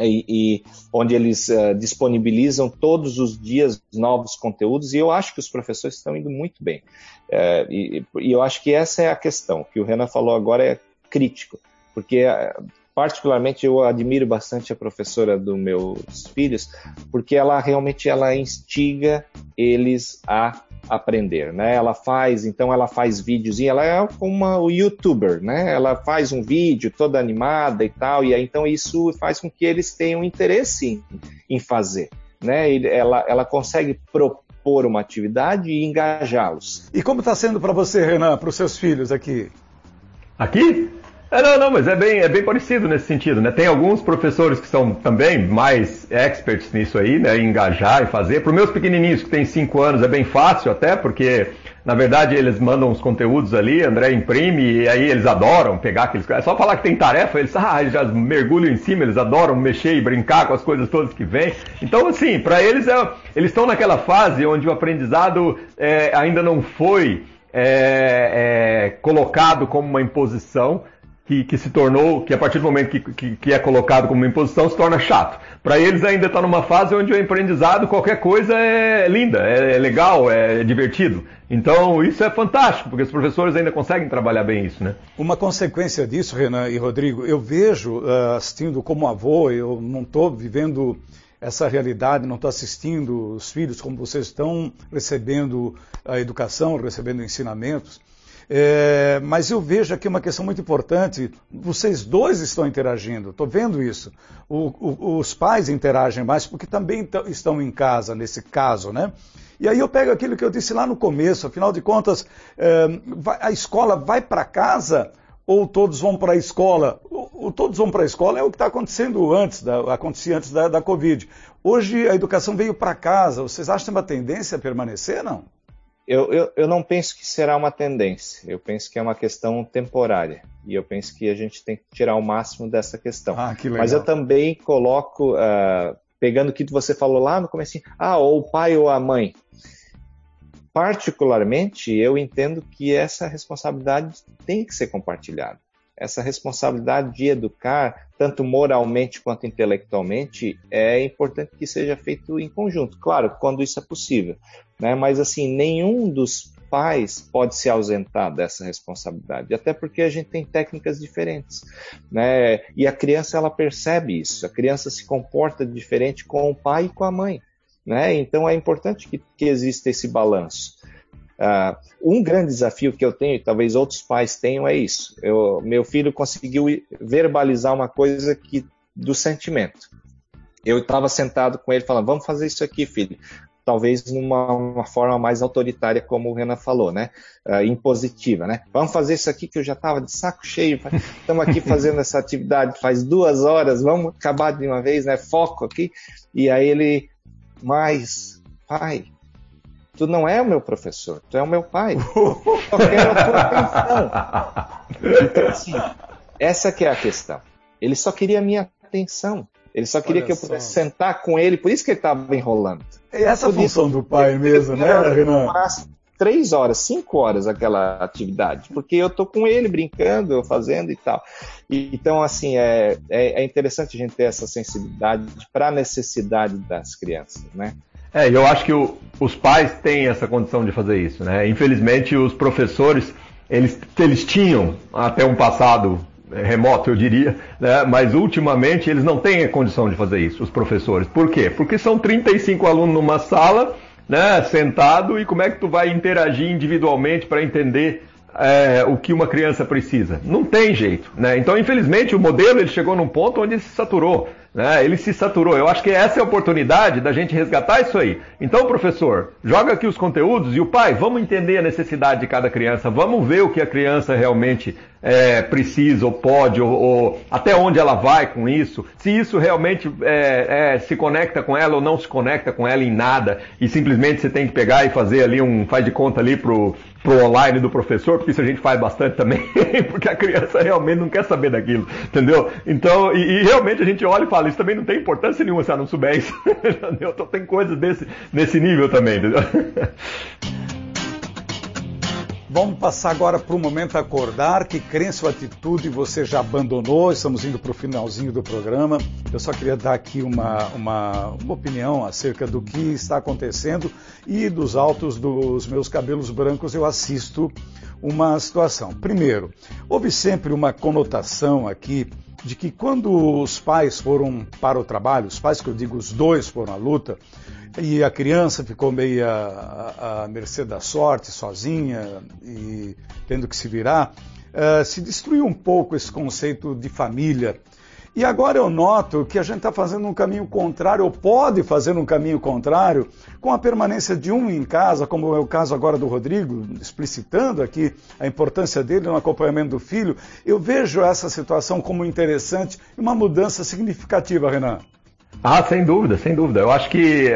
E, e, onde eles uh, disponibilizam todos os dias novos conteúdos, e eu acho que os professores estão indo muito bem. Uh, e, e, eu acho que essa é a questão, que o Renan falou agora é crítico, porque uh, particularmente eu admiro bastante a professora dos meus filhos, porque ela realmente ela instiga eles a aprender, né? Ela faz, então ela faz vídeos e ela é como uma youtuber, né? Ela faz um vídeo toda animada e tal, e aí, então isso faz com que eles tenham interesse em, em fazer, né? E ela, ela consegue propor uma atividade e engajá-los. E como está sendo para você, Renan, para os seus filhos aqui? Aqui? É, não, não, mas é bem, é bem parecido nesse sentido, né? Tem alguns professores que são também mais experts nisso aí, né? engajar e fazer. Para os meus pequenininhos que têm 5 anos é bem fácil até, porque na verdade eles mandam os conteúdos ali, André imprime e aí eles adoram pegar aqueles. É só falar que tem tarefa, eles, ah, eles já mergulham em cima, eles adoram mexer e brincar com as coisas todas que vêm. Então, assim, para eles é, eles estão naquela fase onde o aprendizado é, ainda não foi é, é colocado como uma imposição que, que, se tornou, que a partir do momento que, que, que é colocado como uma imposição, se torna chato. Para eles ainda está numa fase onde o aprendizado, qualquer coisa é linda, é, é legal, é divertido. Então isso é fantástico, porque os professores ainda conseguem trabalhar bem isso, né? Uma consequência disso, Renan e Rodrigo, eu vejo, uh, assistindo como avô, eu não estou vivendo essa realidade, não estou assistindo os filhos como vocês estão recebendo a educação, recebendo ensinamentos. É, mas eu vejo aqui uma questão muito importante. Vocês dois estão interagindo, estou vendo isso. O, o, os pais interagem mais porque também estão em casa, nesse caso, né? E aí eu pego aquilo que eu disse lá no começo, afinal de contas, é, a escola vai para casa ou todos vão para a escola? O, todos vão para a escola é o que está acontecendo antes, da, acontecia antes da, da Covid. Hoje a educação veio para casa. Vocês acham uma tendência a permanecer, não? Eu, eu, eu não penso que será uma tendência, eu penso que é uma questão temporária. E eu penso que a gente tem que tirar o máximo dessa questão. Ah, que. Mas eu também coloco, uh, pegando o que você falou lá no começo, ah, ou o pai ou a mãe. Particularmente, eu entendo que essa responsabilidade tem que ser compartilhada essa responsabilidade de educar, tanto moralmente quanto intelectualmente, é importante que seja feito em conjunto. Claro, quando isso é possível. Né? Mas, assim, nenhum dos pais pode se ausentar dessa responsabilidade, até porque a gente tem técnicas diferentes, né? E a criança ela percebe isso, a criança se comporta diferente com o pai e com a mãe, né? Então é importante que, que exista esse balanço. Uh, um grande desafio que eu tenho, e talvez outros pais tenham, é isso. Eu, meu filho conseguiu verbalizar uma coisa que do sentimento. Eu estava sentado com ele falando, vamos fazer isso aqui, filho. Talvez numa forma mais autoritária, como o Renan falou, né? Uh, impositiva, né? Vamos fazer isso aqui que eu já estava de saco cheio, estamos aqui fazendo essa atividade faz duas horas, vamos acabar de uma vez, né? Foco aqui. E aí ele, mas, pai, tu não é o meu professor, tu é o meu pai. Eu quero a tua atenção. Então, assim, essa que é a questão. Ele só queria a minha atenção. Ele só queria Olha que eu pudesse só. sentar com ele, por isso que ele estava enrolando. É essa a função do pai mesmo, né, Renan? Três horas, cinco horas aquela atividade, porque eu tô com ele brincando, eu fazendo e tal. E, então, assim, é, é, é interessante a gente ter essa sensibilidade para a necessidade das crianças, né? É, eu acho que o, os pais têm essa condição de fazer isso, né? Infelizmente, os professores, eles, eles tinham até um passado remoto, eu diria, né? mas ultimamente eles não têm a condição de fazer isso, os professores. Por quê? Porque são 35 alunos numa sala, né, sentado, e como é que tu vai interagir individualmente para entender é, o que uma criança precisa? Não tem jeito. Né? Então, infelizmente, o modelo ele chegou num ponto onde se saturou. Né? Ele se saturou. Eu acho que essa é a oportunidade da gente resgatar isso aí. Então, professor, joga aqui os conteúdos e o pai, vamos entender a necessidade de cada criança, vamos ver o que a criança realmente é, precisa ou pode, ou, ou, até onde ela vai com isso, se isso realmente é, é, se conecta com ela ou não se conecta com ela em nada, e simplesmente você tem que pegar e fazer ali um faz de conta ali pro, pro online do professor, porque isso a gente faz bastante também, porque a criança realmente não quer saber daquilo, entendeu? Então, e, e, realmente a gente olha e fala, isso também não tem importância nenhuma se ela não souber isso, entendeu? Então tem coisas desse, nesse nível também, entendeu? Vamos passar agora para o momento acordar. Que crença ou atitude você já abandonou? Estamos indo para o finalzinho do programa. Eu só queria dar aqui uma, uma, uma, opinião acerca do que está acontecendo e dos altos dos meus cabelos brancos eu assisto uma situação. Primeiro, houve sempre uma conotação aqui de que quando os pais foram para o trabalho, os pais que eu digo os dois foram à luta, e a criança ficou meio à, à mercê da sorte, sozinha e tendo que se virar, uh, se destruiu um pouco esse conceito de família. E agora eu noto que a gente está fazendo um caminho contrário, ou pode fazer um caminho contrário, com a permanência de um em casa, como é o caso agora do Rodrigo, explicitando aqui a importância dele no acompanhamento do filho. Eu vejo essa situação como interessante e uma mudança significativa, Renan. Ah, sem dúvida, sem dúvida. Eu acho que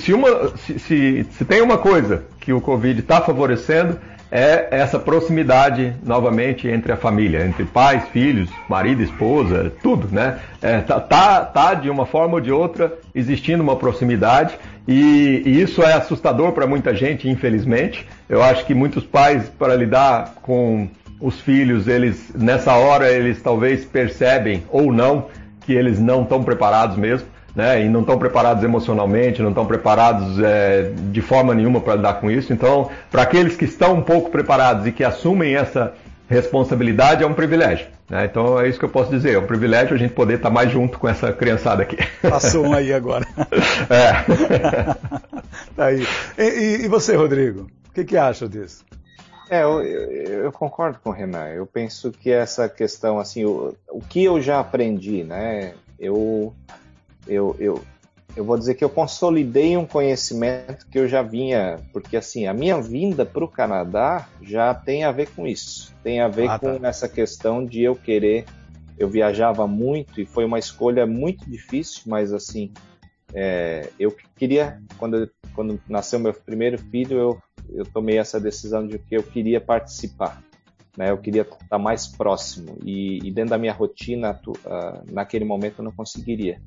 se, uma, se, se, se tem uma coisa que o Covid está favorecendo é essa proximidade novamente entre a família, entre pais, filhos, marido, esposa, tudo, né? É, tá, tá, tá de uma forma ou de outra existindo uma proximidade e, e isso é assustador para muita gente, infelizmente. Eu acho que muitos pais para lidar com os filhos, eles nessa hora eles talvez percebem ou não que eles não estão preparados mesmo né, e não estão preparados emocionalmente, não estão preparados é, de forma nenhuma para lidar com isso. Então, para aqueles que estão um pouco preparados e que assumem essa responsabilidade, é um privilégio. Né? Então, é isso que eu posso dizer. É um privilégio a gente poder estar tá mais junto com essa criançada aqui. Passou um aí agora. É. tá aí. E, e, você, Rodrigo? O que, que acha disso? É, eu, eu, concordo com o Renan. Eu penso que essa questão, assim, o, o que eu já aprendi, né? Eu eu, eu, eu vou dizer que eu consolidei um conhecimento que eu já vinha, porque assim, a minha vinda para o Canadá já tem a ver com isso, tem a ver ah, com tá. essa questão de eu querer, eu viajava muito e foi uma escolha muito difícil, mas assim, é, eu queria, quando, quando nasceu meu primeiro filho, eu, eu tomei essa decisão de que eu queria participar. Né, eu queria estar mais próximo e, e dentro da minha rotina, uh, naquele momento, eu não conseguiria.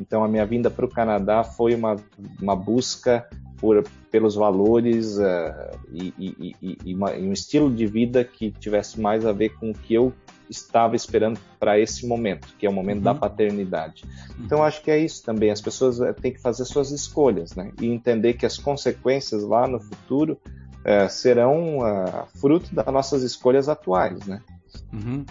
Então, a minha vinda para o Canadá foi uma, uma busca por, pelos valores uh, e, e, e, e, uma, e, um estilo de vida que tivesse mais a ver com o que eu estava esperando para esse momento, que é o momento uhum. da paternidade. Então, acho que é isso também. As pessoas uh, têm que fazer suas escolhas né? e entender que as consequências lá no futuro uh, serão fruto das nossas escolhas atuais. Né? Uhum.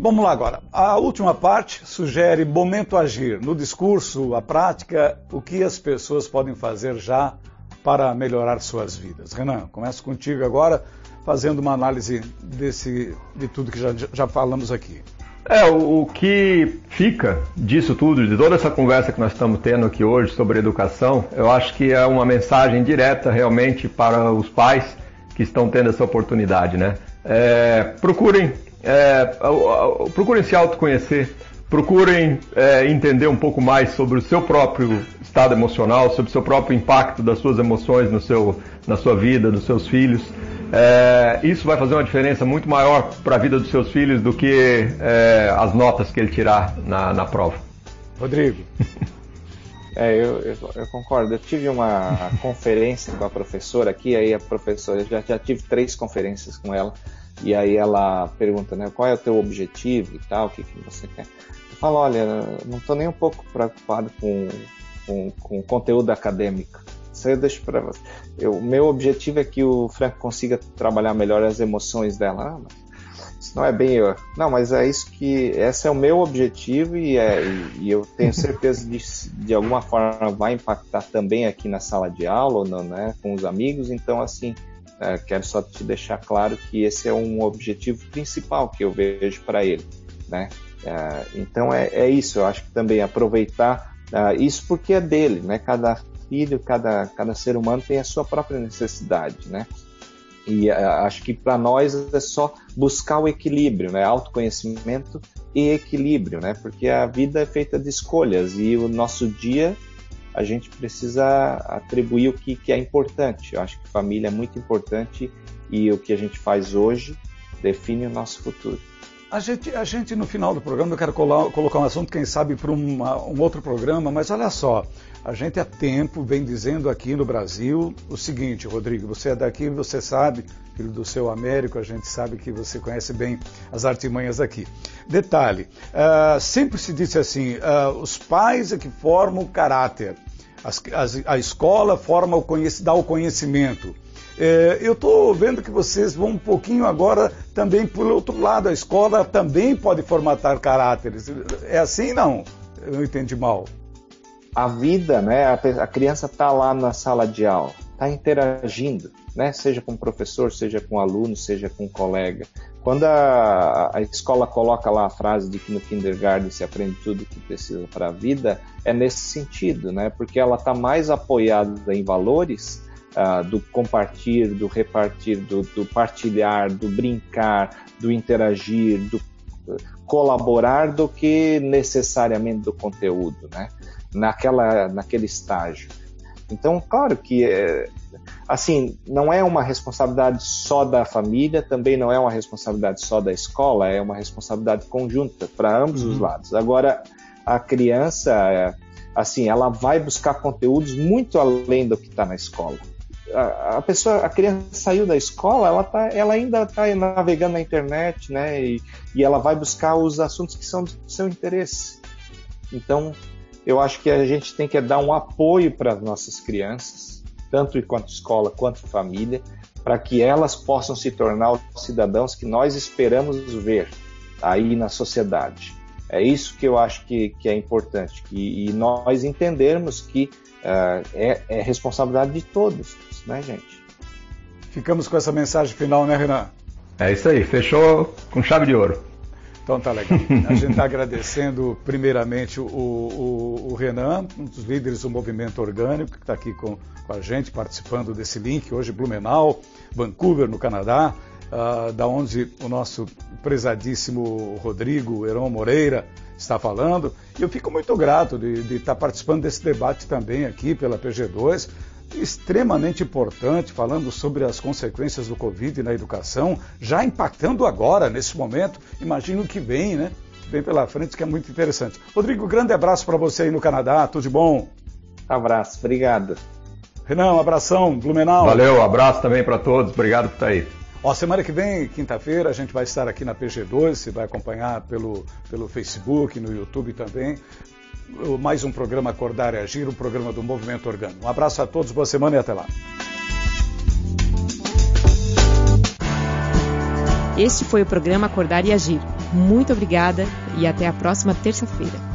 Vamos lá agora. A última parte sugere momento agir. No discurso, a prática, o que as pessoas podem fazer já para melhorar suas vidas. Renan, começo contigo agora, fazendo uma análise desse, de tudo que já, já falamos aqui. É, o, o, que fica disso tudo, de toda essa conversa que nós estamos tendo aqui hoje sobre educação, eu acho que é uma mensagem direta realmente para os pais que estão tendo essa oportunidade, né? É, procurem, é, procurem se autoconhecer, procurem é, entender um pouco mais sobre o seu próprio estado emocional, sobre o seu próprio impacto das suas emoções no seu, na sua vida, dos seus filhos. É, isso vai fazer uma diferença muito maior para a vida dos seus filhos do que é, as notas que ele tirar na, na prova. Rodrigo. É, eu, eu, eu, concordo. Eu tive uma conferência com a professora aqui, aí a professora, já, já tive três conferências com ela, e aí ela pergunta, né, qual é o teu objetivo e tal, o que, que você quer. Eu falo, olha, não estou nem um pouco preocupado com, com, com conteúdo acadêmico. Isso eu deixo para você. O meu objetivo é que o Frank consiga trabalhar melhor as emoções dela. Ah, mas isso não é bem eu. Não, mas é isso que. Esse é o meu objetivo e, é, e eu tenho certeza de de alguma forma vai impactar também aqui na sala de aula, não, né, com os amigos. Então, assim, é, quero só te deixar claro que esse é um objetivo principal que eu vejo para ele, né? É, então é, é, isso. Eu acho que também aproveitar uh, isso porque é dele, né? Cada filho, cada, cada ser humano tem a sua própria necessidade, né? E acho que para nós é só buscar o equilíbrio, né? Autoconhecimento e equilíbrio, né? Porque a vida é feita de escolhas e o nosso dia a gente precisa atribuir o que, que é importante. Eu acho que família é muito importante e o que a gente faz hoje define o nosso futuro. A gente, a gente, no final do programa, eu quero colar, colocar um assunto, quem sabe, para um outro programa, mas olha só, a gente há tempo vem dizendo aqui no Brasil o seguinte, Rodrigo, você é daqui, você sabe, filho do seu Américo, a gente sabe que você conhece bem as artimanhas aqui. Detalhe, uh, sempre se disse assim, uh, os pais é que formam o caráter, as, as, a escola forma o dá o conhecimento. É, eu estou vendo que vocês vão um pouquinho agora também por outro lado. A escola também pode formatar caráteres. É assim, não? Eu não entendi mal. A vida, né? A, a criança está lá na sala de aula, está interagindo, né? Seja com o professor, seja com o aluno, seja com o colega. Quando a, a escola coloca lá a frase de que no kindergarten se aprende tudo que precisa para a vida, é nesse sentido, né? Porque ela está mais apoiada em valores uh, do compartilhar, do repartir, do, do, partilhar, do brincar, do interagir, do colaborar, do que necessariamente do conteúdo, né? Naquela, naquele estágio. Então, claro que é, assim, não é uma responsabilidade só da família, também não é uma responsabilidade só da escola, é uma responsabilidade conjunta para ambos uhum. os lados. Agora, a criança, é, assim, ela vai buscar conteúdos muito além do que está na escola a, pessoa, a criança saiu da escola, ela, tá, ela ainda está navegando na internet, né? E, e ela vai buscar os assuntos que são do seu interesse. Então, eu acho que a gente tem que dar um apoio para as nossas crianças, tanto enquanto escola quanto família, para que elas possam se tornar os cidadãos que nós esperamos ver aí na sociedade. É isso que eu acho que, que é importante, que, e nós entendermos que uh, é, é responsabilidade de todos, né, gente? Ficamos com essa mensagem final, né, Renan? É isso aí, fechou com chave de ouro. Então tá legal. A gente está agradecendo primeiramente o, o, o, Renan, um dos líderes do movimento orgânico, que está aqui com, com, a gente, participando desse link, hoje Blumenau, Vancouver, no Canadá, uh, da onde o nosso prezadíssimo Rodrigo Heron Moreira está falando. E eu fico muito grato de, estar tá participando desse debate também aqui pela PG2, extremamente importante, falando sobre as consequências do Covid na educação, já impactando agora, nesse momento, imagino que vem, né? Vem pela frente, que é muito interessante. Rodrigo, grande abraço para você aí no Canadá, tudo de bom? Abraço, obrigado. Renan, um abração, Blumenau. Valeu, abraço também para todos, obrigado por estar aí. Ó, semana que vem, quinta-feira, a gente vai estar aqui na PG2, você vai acompanhar pelo, pelo Facebook, no YouTube também, mais um programa Acordar e Agir, um programa do Movimento Orgânico. Um abraço a todos, boa semana e até lá. Este foi o programa Acordar e Agir. Muito obrigada e até a próxima terça-feira.